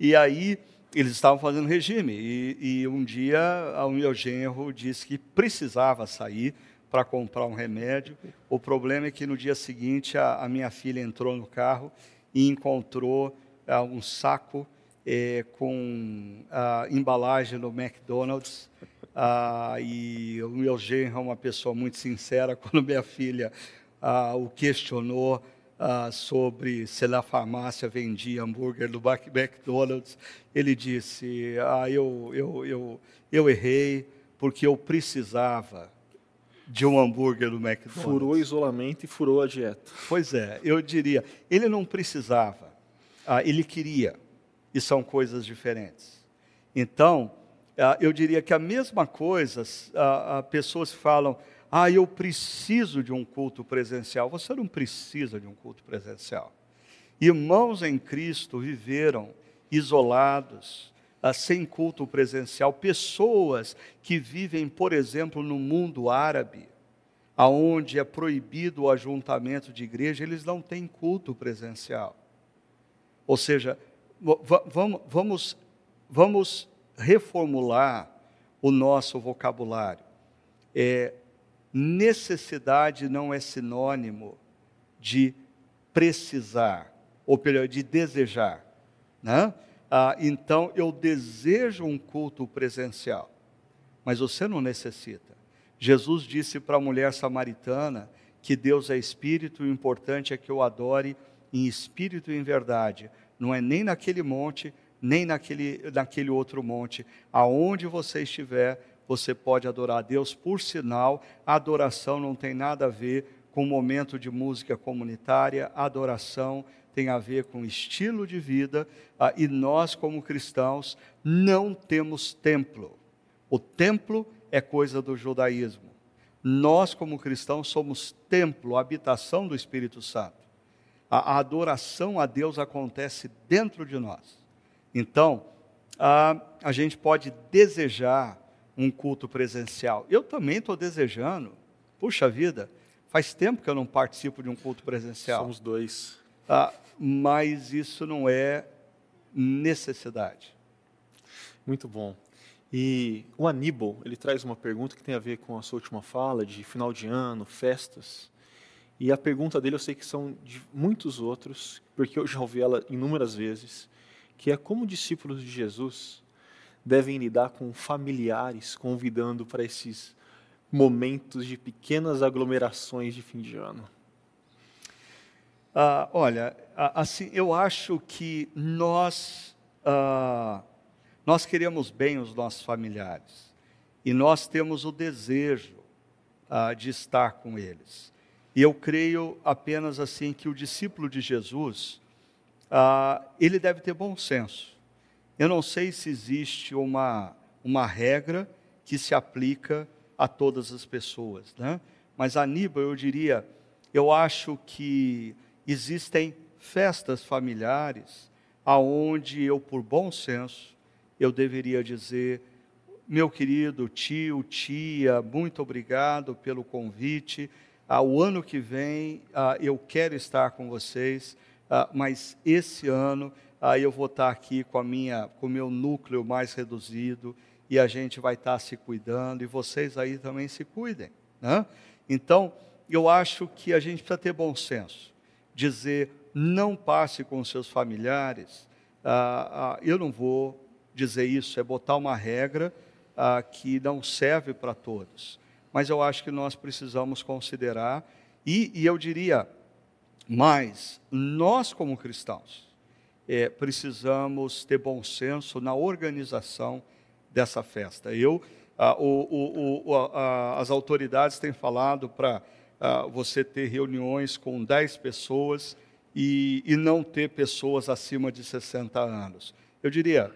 E aí eles estavam fazendo regime. E, e um dia o meu genro disse que precisava sair para comprar um remédio. O problema é que no dia seguinte a, a minha filha entrou no carro e encontrou uh, um saco eh, com uh, embalagem do McDonald's. Uh, e o meu genro é uma pessoa muito sincera. Quando minha filha o questionou, ah, sobre se na farmácia vendia hambúrguer do McDonald's, ele disse: Ah, eu, eu, eu, eu errei porque eu precisava de um hambúrguer do McDonald's. Furou o isolamento e furou a dieta. Pois é, eu diria, ele não precisava, ah, ele queria, e são coisas diferentes. Então, ah, eu diria que a mesma coisa, ah, pessoas falam, ah, eu preciso de um culto presencial. Você não precisa de um culto presencial. Irmãos em Cristo viveram isolados, ah, sem culto presencial. Pessoas que vivem, por exemplo, no mundo árabe, aonde é proibido o ajuntamento de igreja, eles não têm culto presencial. Ou seja, vamos, vamos, vamos reformular o nosso vocabulário. É, necessidade não é sinônimo de precisar, ou melhor, de desejar. Né? Ah, então, eu desejo um culto presencial, mas você não necessita. Jesus disse para a mulher samaritana que Deus é espírito e o importante é que eu adore em espírito e em verdade. Não é nem naquele monte, nem naquele, naquele outro monte. Aonde você estiver, você pode adorar a Deus. Por sinal, adoração não tem nada a ver com momento de música comunitária, adoração tem a ver com estilo de vida, ah, e nós, como cristãos, não temos templo. O templo é coisa do judaísmo. Nós, como cristãos, somos templo, habitação do Espírito Santo. A, a adoração a Deus acontece dentro de nós. Então, a, a gente pode desejar um culto presencial. Eu também estou desejando. Puxa vida, faz tempo que eu não participo de um culto presencial. Somos dois. Ah, mas isso não é necessidade. Muito bom. E o Aníbal, ele traz uma pergunta que tem a ver com a sua última fala, de final de ano, festas. E a pergunta dele eu sei que são de muitos outros, porque eu já ouvi ela inúmeras vezes, que é como discípulos de Jesus devem lidar com familiares convidando para esses momentos de pequenas aglomerações de fim de ano. Ah, olha, assim, eu acho que nós ah, nós queremos bem os nossos familiares e nós temos o desejo ah, de estar com eles. E eu creio apenas assim que o discípulo de Jesus, ah, ele deve ter bom senso. Eu não sei se existe uma, uma regra que se aplica a todas as pessoas, né? Mas Aníbal, eu diria, eu acho que existem festas familiares aonde eu, por bom senso, eu deveria dizer: meu querido tio, tia, muito obrigado pelo convite. Ao ano que vem ah, eu quero estar com vocês, ah, mas esse ano ah, eu vou estar aqui com a minha, com o meu núcleo mais reduzido e a gente vai estar se cuidando e vocês aí também se cuidem, né? Então eu acho que a gente precisa ter bom senso, dizer não passe com seus familiares. eu não vou dizer isso, é botar uma regra ah, que não serve para todos. Mas eu acho que nós precisamos considerar, e, e eu diria mais, nós como cristãos, é, precisamos ter bom senso na organização dessa festa. Eu, ah, o, o, o, a, as autoridades têm falado para ah, você ter reuniões com 10 pessoas e, e não ter pessoas acima de 60 anos. Eu diria,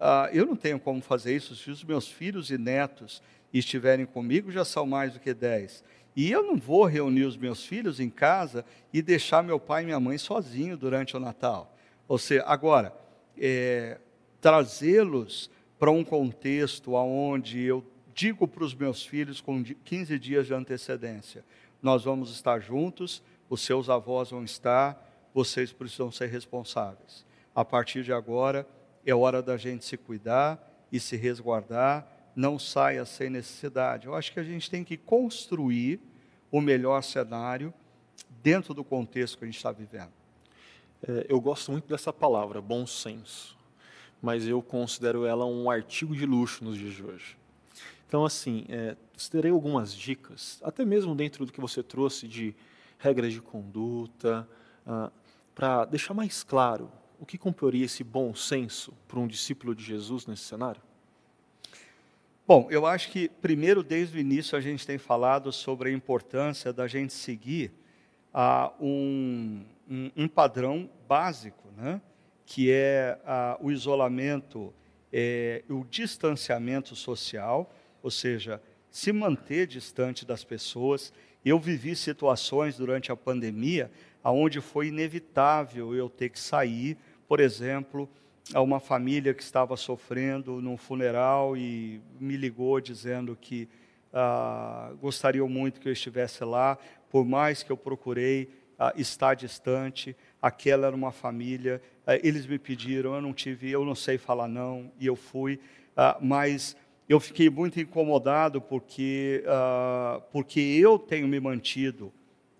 ah, eu não tenho como fazer isso se os meus filhos e netos estiverem comigo, já são mais do que dez. E eu não vou reunir os meus filhos em casa e deixar meu pai e minha mãe sozinhos durante o Natal. Ou seja, agora, é, trazê-los para um contexto onde eu digo para os meus filhos com 15 dias de antecedência: nós vamos estar juntos, os seus avós vão estar, vocês precisam ser responsáveis. A partir de agora, é hora da gente se cuidar e se resguardar, não saia sem necessidade. Eu acho que a gente tem que construir o melhor cenário dentro do contexto que a gente está vivendo. É, eu gosto muito dessa palavra, bom senso, mas eu considero ela um artigo de luxo nos dias de hoje. Então, assim, é, terei algumas dicas, até mesmo dentro do que você trouxe de regras de conduta, ah, para deixar mais claro o que compraria esse bom senso para um discípulo de Jesus nesse cenário? Bom, eu acho que, primeiro, desde o início, a gente tem falado sobre a importância da gente seguir uh, um, um, um, padrão básico, né? que é uh, o isolamento, é, o distanciamento social, ou seja, se manter distante das pessoas. Eu vivi situações durante a pandemia onde foi inevitável eu ter que sair por exemplo, a uma família que estava sofrendo num funeral e me ligou dizendo que ah, muito que eu estivesse lá, por mais que eu procurei ah, estar distante, aquela era uma família, ah, eles me pediram, eu não tive, eu não sei falar não, e eu fui, ah, mas eu fiquei muito incomodado porque, ah, porque eu tenho me mantido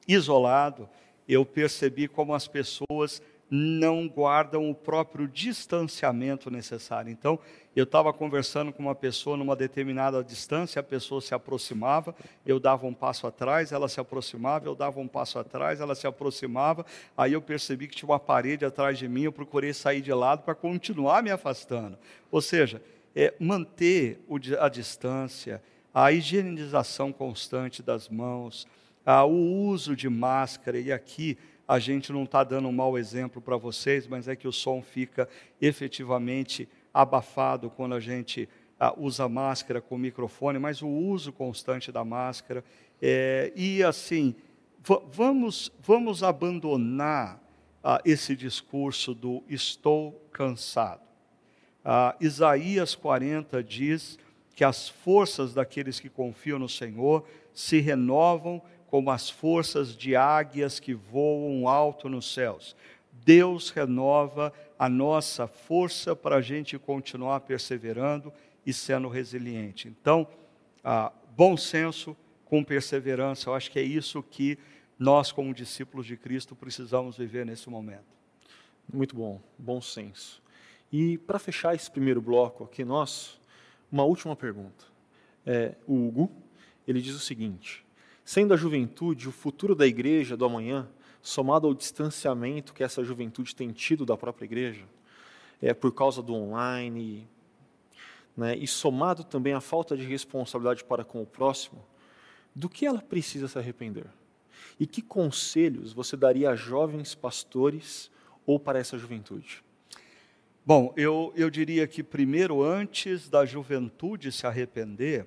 isolado, eu percebi como as pessoas não guardam o próprio distanciamento necessário. Então, eu estava conversando com uma pessoa numa determinada distância, a pessoa se aproximava, eu dava um passo atrás, ela se aproximava, eu dava um passo atrás, ela se aproximava, aí eu percebi que tinha uma parede atrás de mim, eu procurei sair de lado para continuar me afastando. Ou seja, é, manter a distância, a higienização constante das mãos, o uso de máscara, e aqui a gente não está dando um mau exemplo para vocês, mas é que o som fica efetivamente abafado quando a gente ah, usa máscara com microfone, mas o uso constante da máscara. É, e assim, vamos, vamos abandonar ah, esse discurso do estou cansado. Ah, Isaías 40 diz que as forças daqueles que confiam no Senhor se renovam como as forças de águias que voam alto nos céus. Deus renova a nossa força para a gente continuar perseverando e sendo resiliente. Então, ah, bom senso com perseverança, eu acho que é isso que nós, como discípulos de Cristo, precisamos viver nesse momento. Muito bom, bom senso. E para fechar esse primeiro bloco aqui nosso, uma última pergunta. É, o Hugo, ele diz o seguinte: Sendo a juventude o futuro da igreja do amanhã, somado ao distanciamento que essa juventude tem tido da própria igreja, é por causa do online, né, e somado também à falta de responsabilidade para com o próximo, do que ela precisa se arrepender? E que conselhos você daria a jovens pastores ou para essa juventude? Bom, eu, eu diria que primeiro, antes da juventude se arrepender,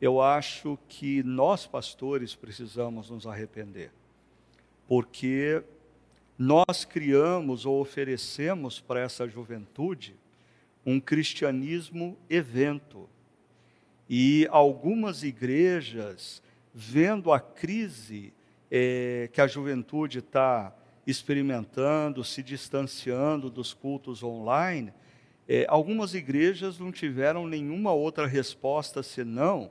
eu acho que nós, pastores, precisamos nos arrepender, porque nós criamos ou oferecemos para essa juventude um cristianismo evento. E algumas igrejas, vendo a crise é, que a juventude está experimentando, se distanciando dos cultos online, é, algumas igrejas não tiveram nenhuma outra resposta senão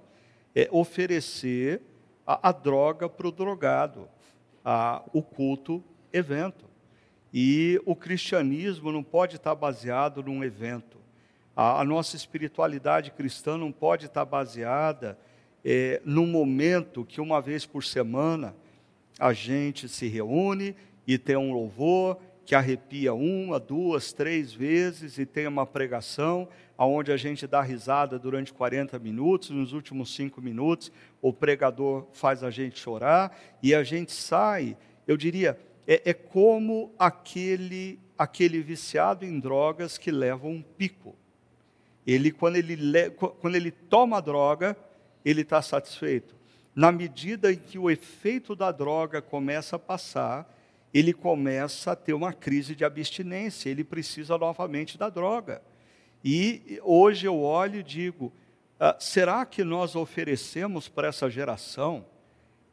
é oferecer a, a droga para o drogado, a, o culto evento. E o cristianismo não pode estar baseado num evento. A, a nossa espiritualidade cristã não pode estar baseada é, num momento que uma vez por semana a gente se reúne e tem um louvor que arrepia uma, duas, três vezes e tem uma pregação onde a gente dá risada durante 40 minutos, nos últimos cinco minutos o pregador faz a gente chorar e a gente sai, eu diria, é, é como aquele, aquele viciado em drogas que leva um pico. Ele, quando ele, quando ele toma a droga, ele está satisfeito. Na medida em que o efeito da droga começa a passar, ele começa a ter uma crise de abstinência, ele precisa novamente da droga. E hoje eu olho e digo: ah, será que nós oferecemos para essa geração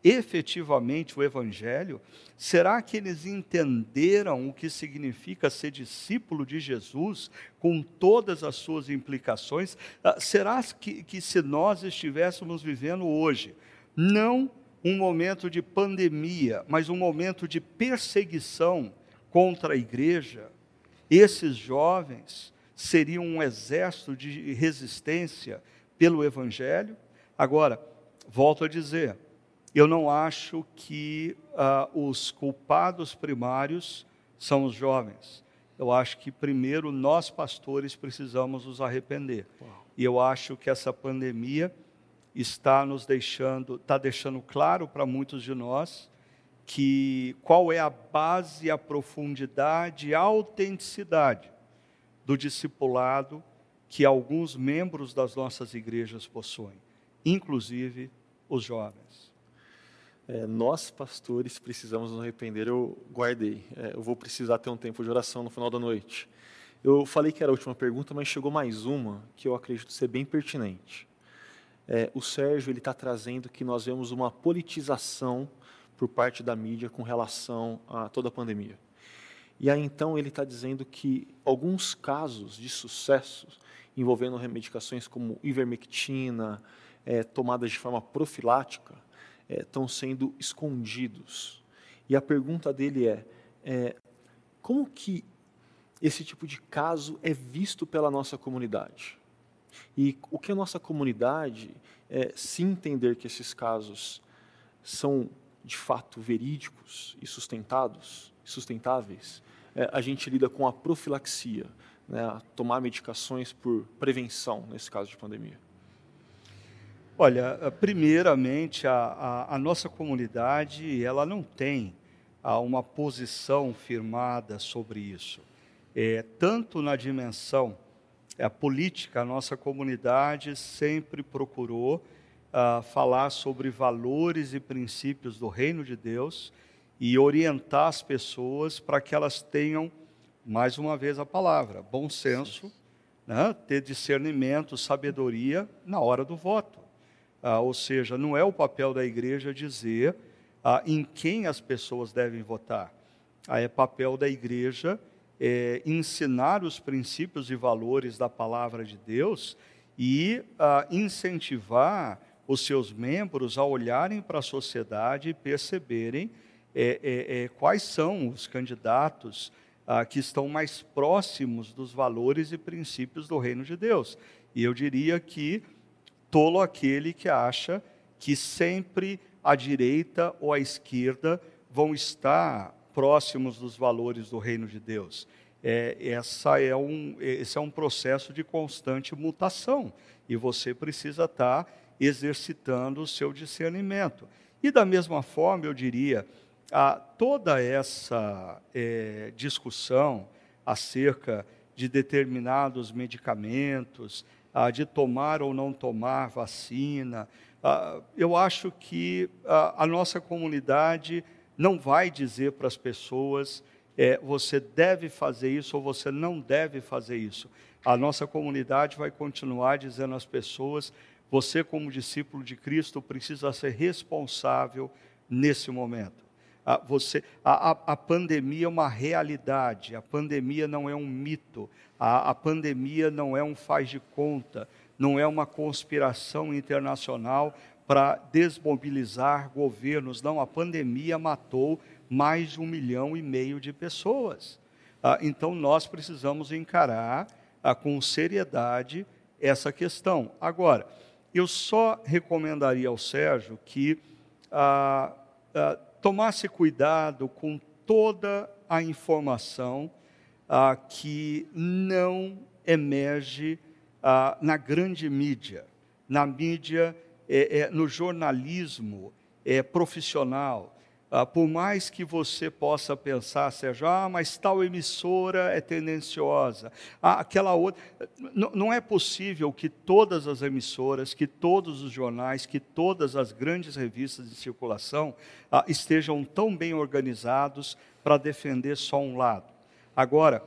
efetivamente o Evangelho? Será que eles entenderam o que significa ser discípulo de Jesus, com todas as suas implicações? Ah, será que, que se nós estivéssemos vivendo hoje, não um momento de pandemia, mas um momento de perseguição contra a igreja, esses jovens seriam um exército de resistência pelo Evangelho. Agora, volto a dizer, eu não acho que uh, os culpados primários são os jovens. Eu acho que primeiro nós pastores precisamos nos arrepender. Uau. E eu acho que essa pandemia está nos deixando, está deixando claro para muitos de nós que qual é a base, a profundidade, a autenticidade do discipulado que alguns membros das nossas igrejas possuem, inclusive os jovens. É, nós, pastores, precisamos nos arrepender. Eu guardei. É, eu vou precisar ter um tempo de oração no final da noite. Eu falei que era a última pergunta, mas chegou mais uma que eu acredito ser bem pertinente é, o Sérgio ele está trazendo que nós vemos uma politização por parte da mídia com relação a toda a pandemia. E aí então ele está dizendo que alguns casos de sucesso envolvendo remedicações como ivermectina, é, tomadas de forma profilática, estão é, sendo escondidos. E a pergunta dele é, é como que esse tipo de caso é visto pela nossa comunidade? E o que a nossa comunidade, é, se entender que esses casos são de fato verídicos e sustentados, sustentáveis, a gente lida com a profilaxia, né, tomar medicações por prevenção nesse caso de pandemia. Olha, eh, primeiramente, a, a, a nossa comunidade ela não tem a, ah, uma posição firmada sobre isso. É, tanto na dimensão é, política, a nossa comunidade sempre procurou uh, falar sobre valores e princípios do reino de Deus e orientar as pessoas para que elas tenham, mais uma vez a palavra, bom senso, né? ter discernimento, sabedoria na hora do voto. Ah, ou seja, não é o papel da igreja dizer ah, em quem as pessoas devem votar. Ah, é papel da igreja é, ensinar os princípios e valores da palavra de Deus e ah, incentivar os seus membros a olharem para a sociedade e perceberem é, é, é, quais são os candidatos ah, que estão mais próximos dos valores e princípios do reino de Deus. E eu diria que tolo aquele que acha que sempre a direita ou a esquerda vão estar próximos dos valores do reino de Deus. É, essa é um, esse é um processo de constante mutação e você precisa estar exercitando o seu discernimento. E da mesma forma, eu diria, a toda essa é, discussão acerca de determinados medicamentos, a, de tomar ou não tomar vacina, a, eu acho que a, a, nossa comunidade não vai dizer para as pessoas é, você deve fazer isso ou você não deve fazer isso. A nossa comunidade vai continuar dizendo às pessoas: você, como discípulo de Cristo, precisa ser responsável nesse momento. A, você, a, a, pandemia é uma realidade, a pandemia não é um mito, a, a pandemia não é um faz de conta, não é uma conspiração internacional para desmobilizar governos. Não, a pandemia matou mais de um milhão e meio de pessoas. Ah, então nós precisamos encarar ah, com seriedade essa questão. Agora, eu só recomendaria ao Sérgio que ah, ah tomasse cuidado com toda a informação ah, que não emerge ah, na grande mídia, na mídia, é, é, no jornalismo é, profissional. Ah, por mais que você possa pensar, seja, ah, mas tal emissora é tendenciosa, ah, aquela outra. Não, não é possível que todas as emissoras, que todos os jornais, que todas as grandes revistas de circulação ah, estejam tão bem organizados para defender só um lado. Agora,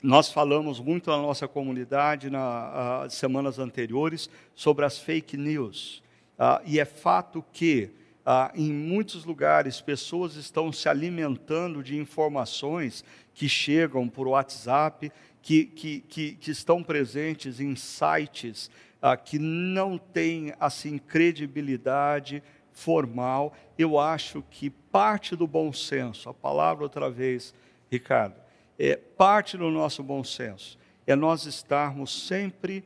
nós falamos muito na nossa comunidade nas semanas anteriores sobre as fake news. Ah, e é fato que ah, em muitos lugares, pessoas estão se alimentando de informações que chegam por WhatsApp, que, que, que, que estão presentes em sites ah, que não têm assim credibilidade formal. Eu acho que parte do bom senso, a palavra outra vez, Ricardo, é parte do nosso bom senso é nós estarmos sempre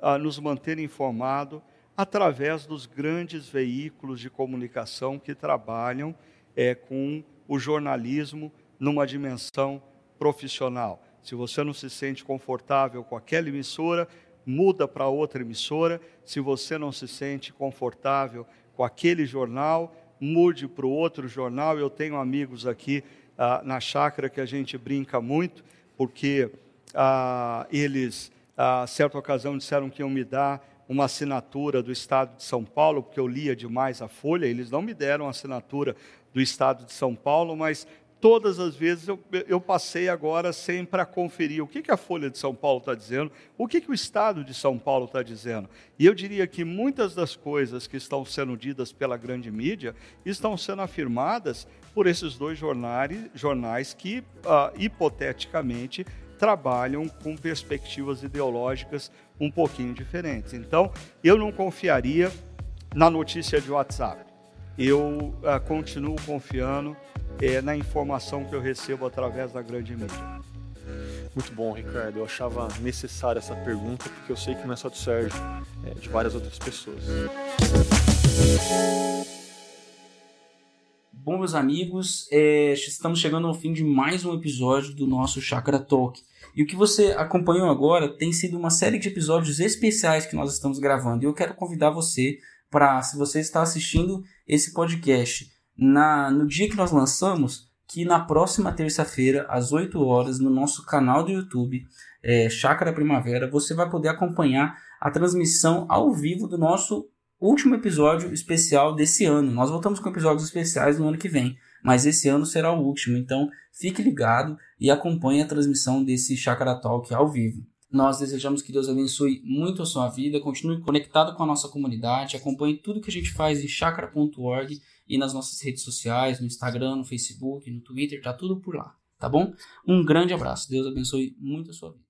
a nos manter informado através dos grandes veículos de comunicação que trabalham é, com o jornalismo numa dimensão profissional. Se você não se sente confortável com aquela emissora, muda para outra emissora. Se você não se sente confortável com aquele jornal, mude para o outro jornal. Eu tenho amigos aqui ah, na chácara que a gente brinca muito, porque ah, eles, a ah, certa ocasião, disseram que iam me dar uma assinatura do Estado de São Paulo, porque eu lia demais a Folha, eles não me deram a assinatura do Estado de São Paulo, mas todas as vezes eu, eu passei agora sempre para conferir o que, que a Folha de São Paulo está dizendo, o que, que o Estado de São Paulo está dizendo. E eu diria que muitas das coisas que estão sendo ditas pela grande mídia estão sendo afirmadas por esses dois jornais, jornais que, uh, hipoteticamente, trabalham com perspectivas ideológicas um pouquinho diferentes. Então, eu não confiaria na notícia de WhatsApp. eu uh, continuo confiando é, na informação que eu recebo através da grande mídia. Muito bom, Ricardo. Eu achava necessária essa pergunta porque eu sei que não é só do Sérgio, é de várias outras pessoas. Bom, meus amigos, é, estamos chegando ao fim de mais um episódio do nosso Chakra Talk. E o que você acompanhou agora tem sido uma série de episódios especiais que nós estamos gravando. E eu quero convidar você para, se você está assistindo esse podcast na, no dia que nós lançamos, que na próxima terça-feira, às 8 horas, no nosso canal do YouTube, é, Chácara Primavera, você vai poder acompanhar a transmissão ao vivo do nosso último episódio especial desse ano. Nós voltamos com episódios especiais no ano que vem, mas esse ano será o último, então fique ligado e acompanhe a transmissão desse Chácara Talk ao vivo. Nós desejamos que Deus abençoe muito a sua vida, continue conectado com a nossa comunidade, acompanhe tudo que a gente faz em chakra.org e nas nossas redes sociais, no Instagram, no Facebook, no Twitter, tá tudo por lá, tá bom? Um grande abraço, Deus abençoe muito a sua vida.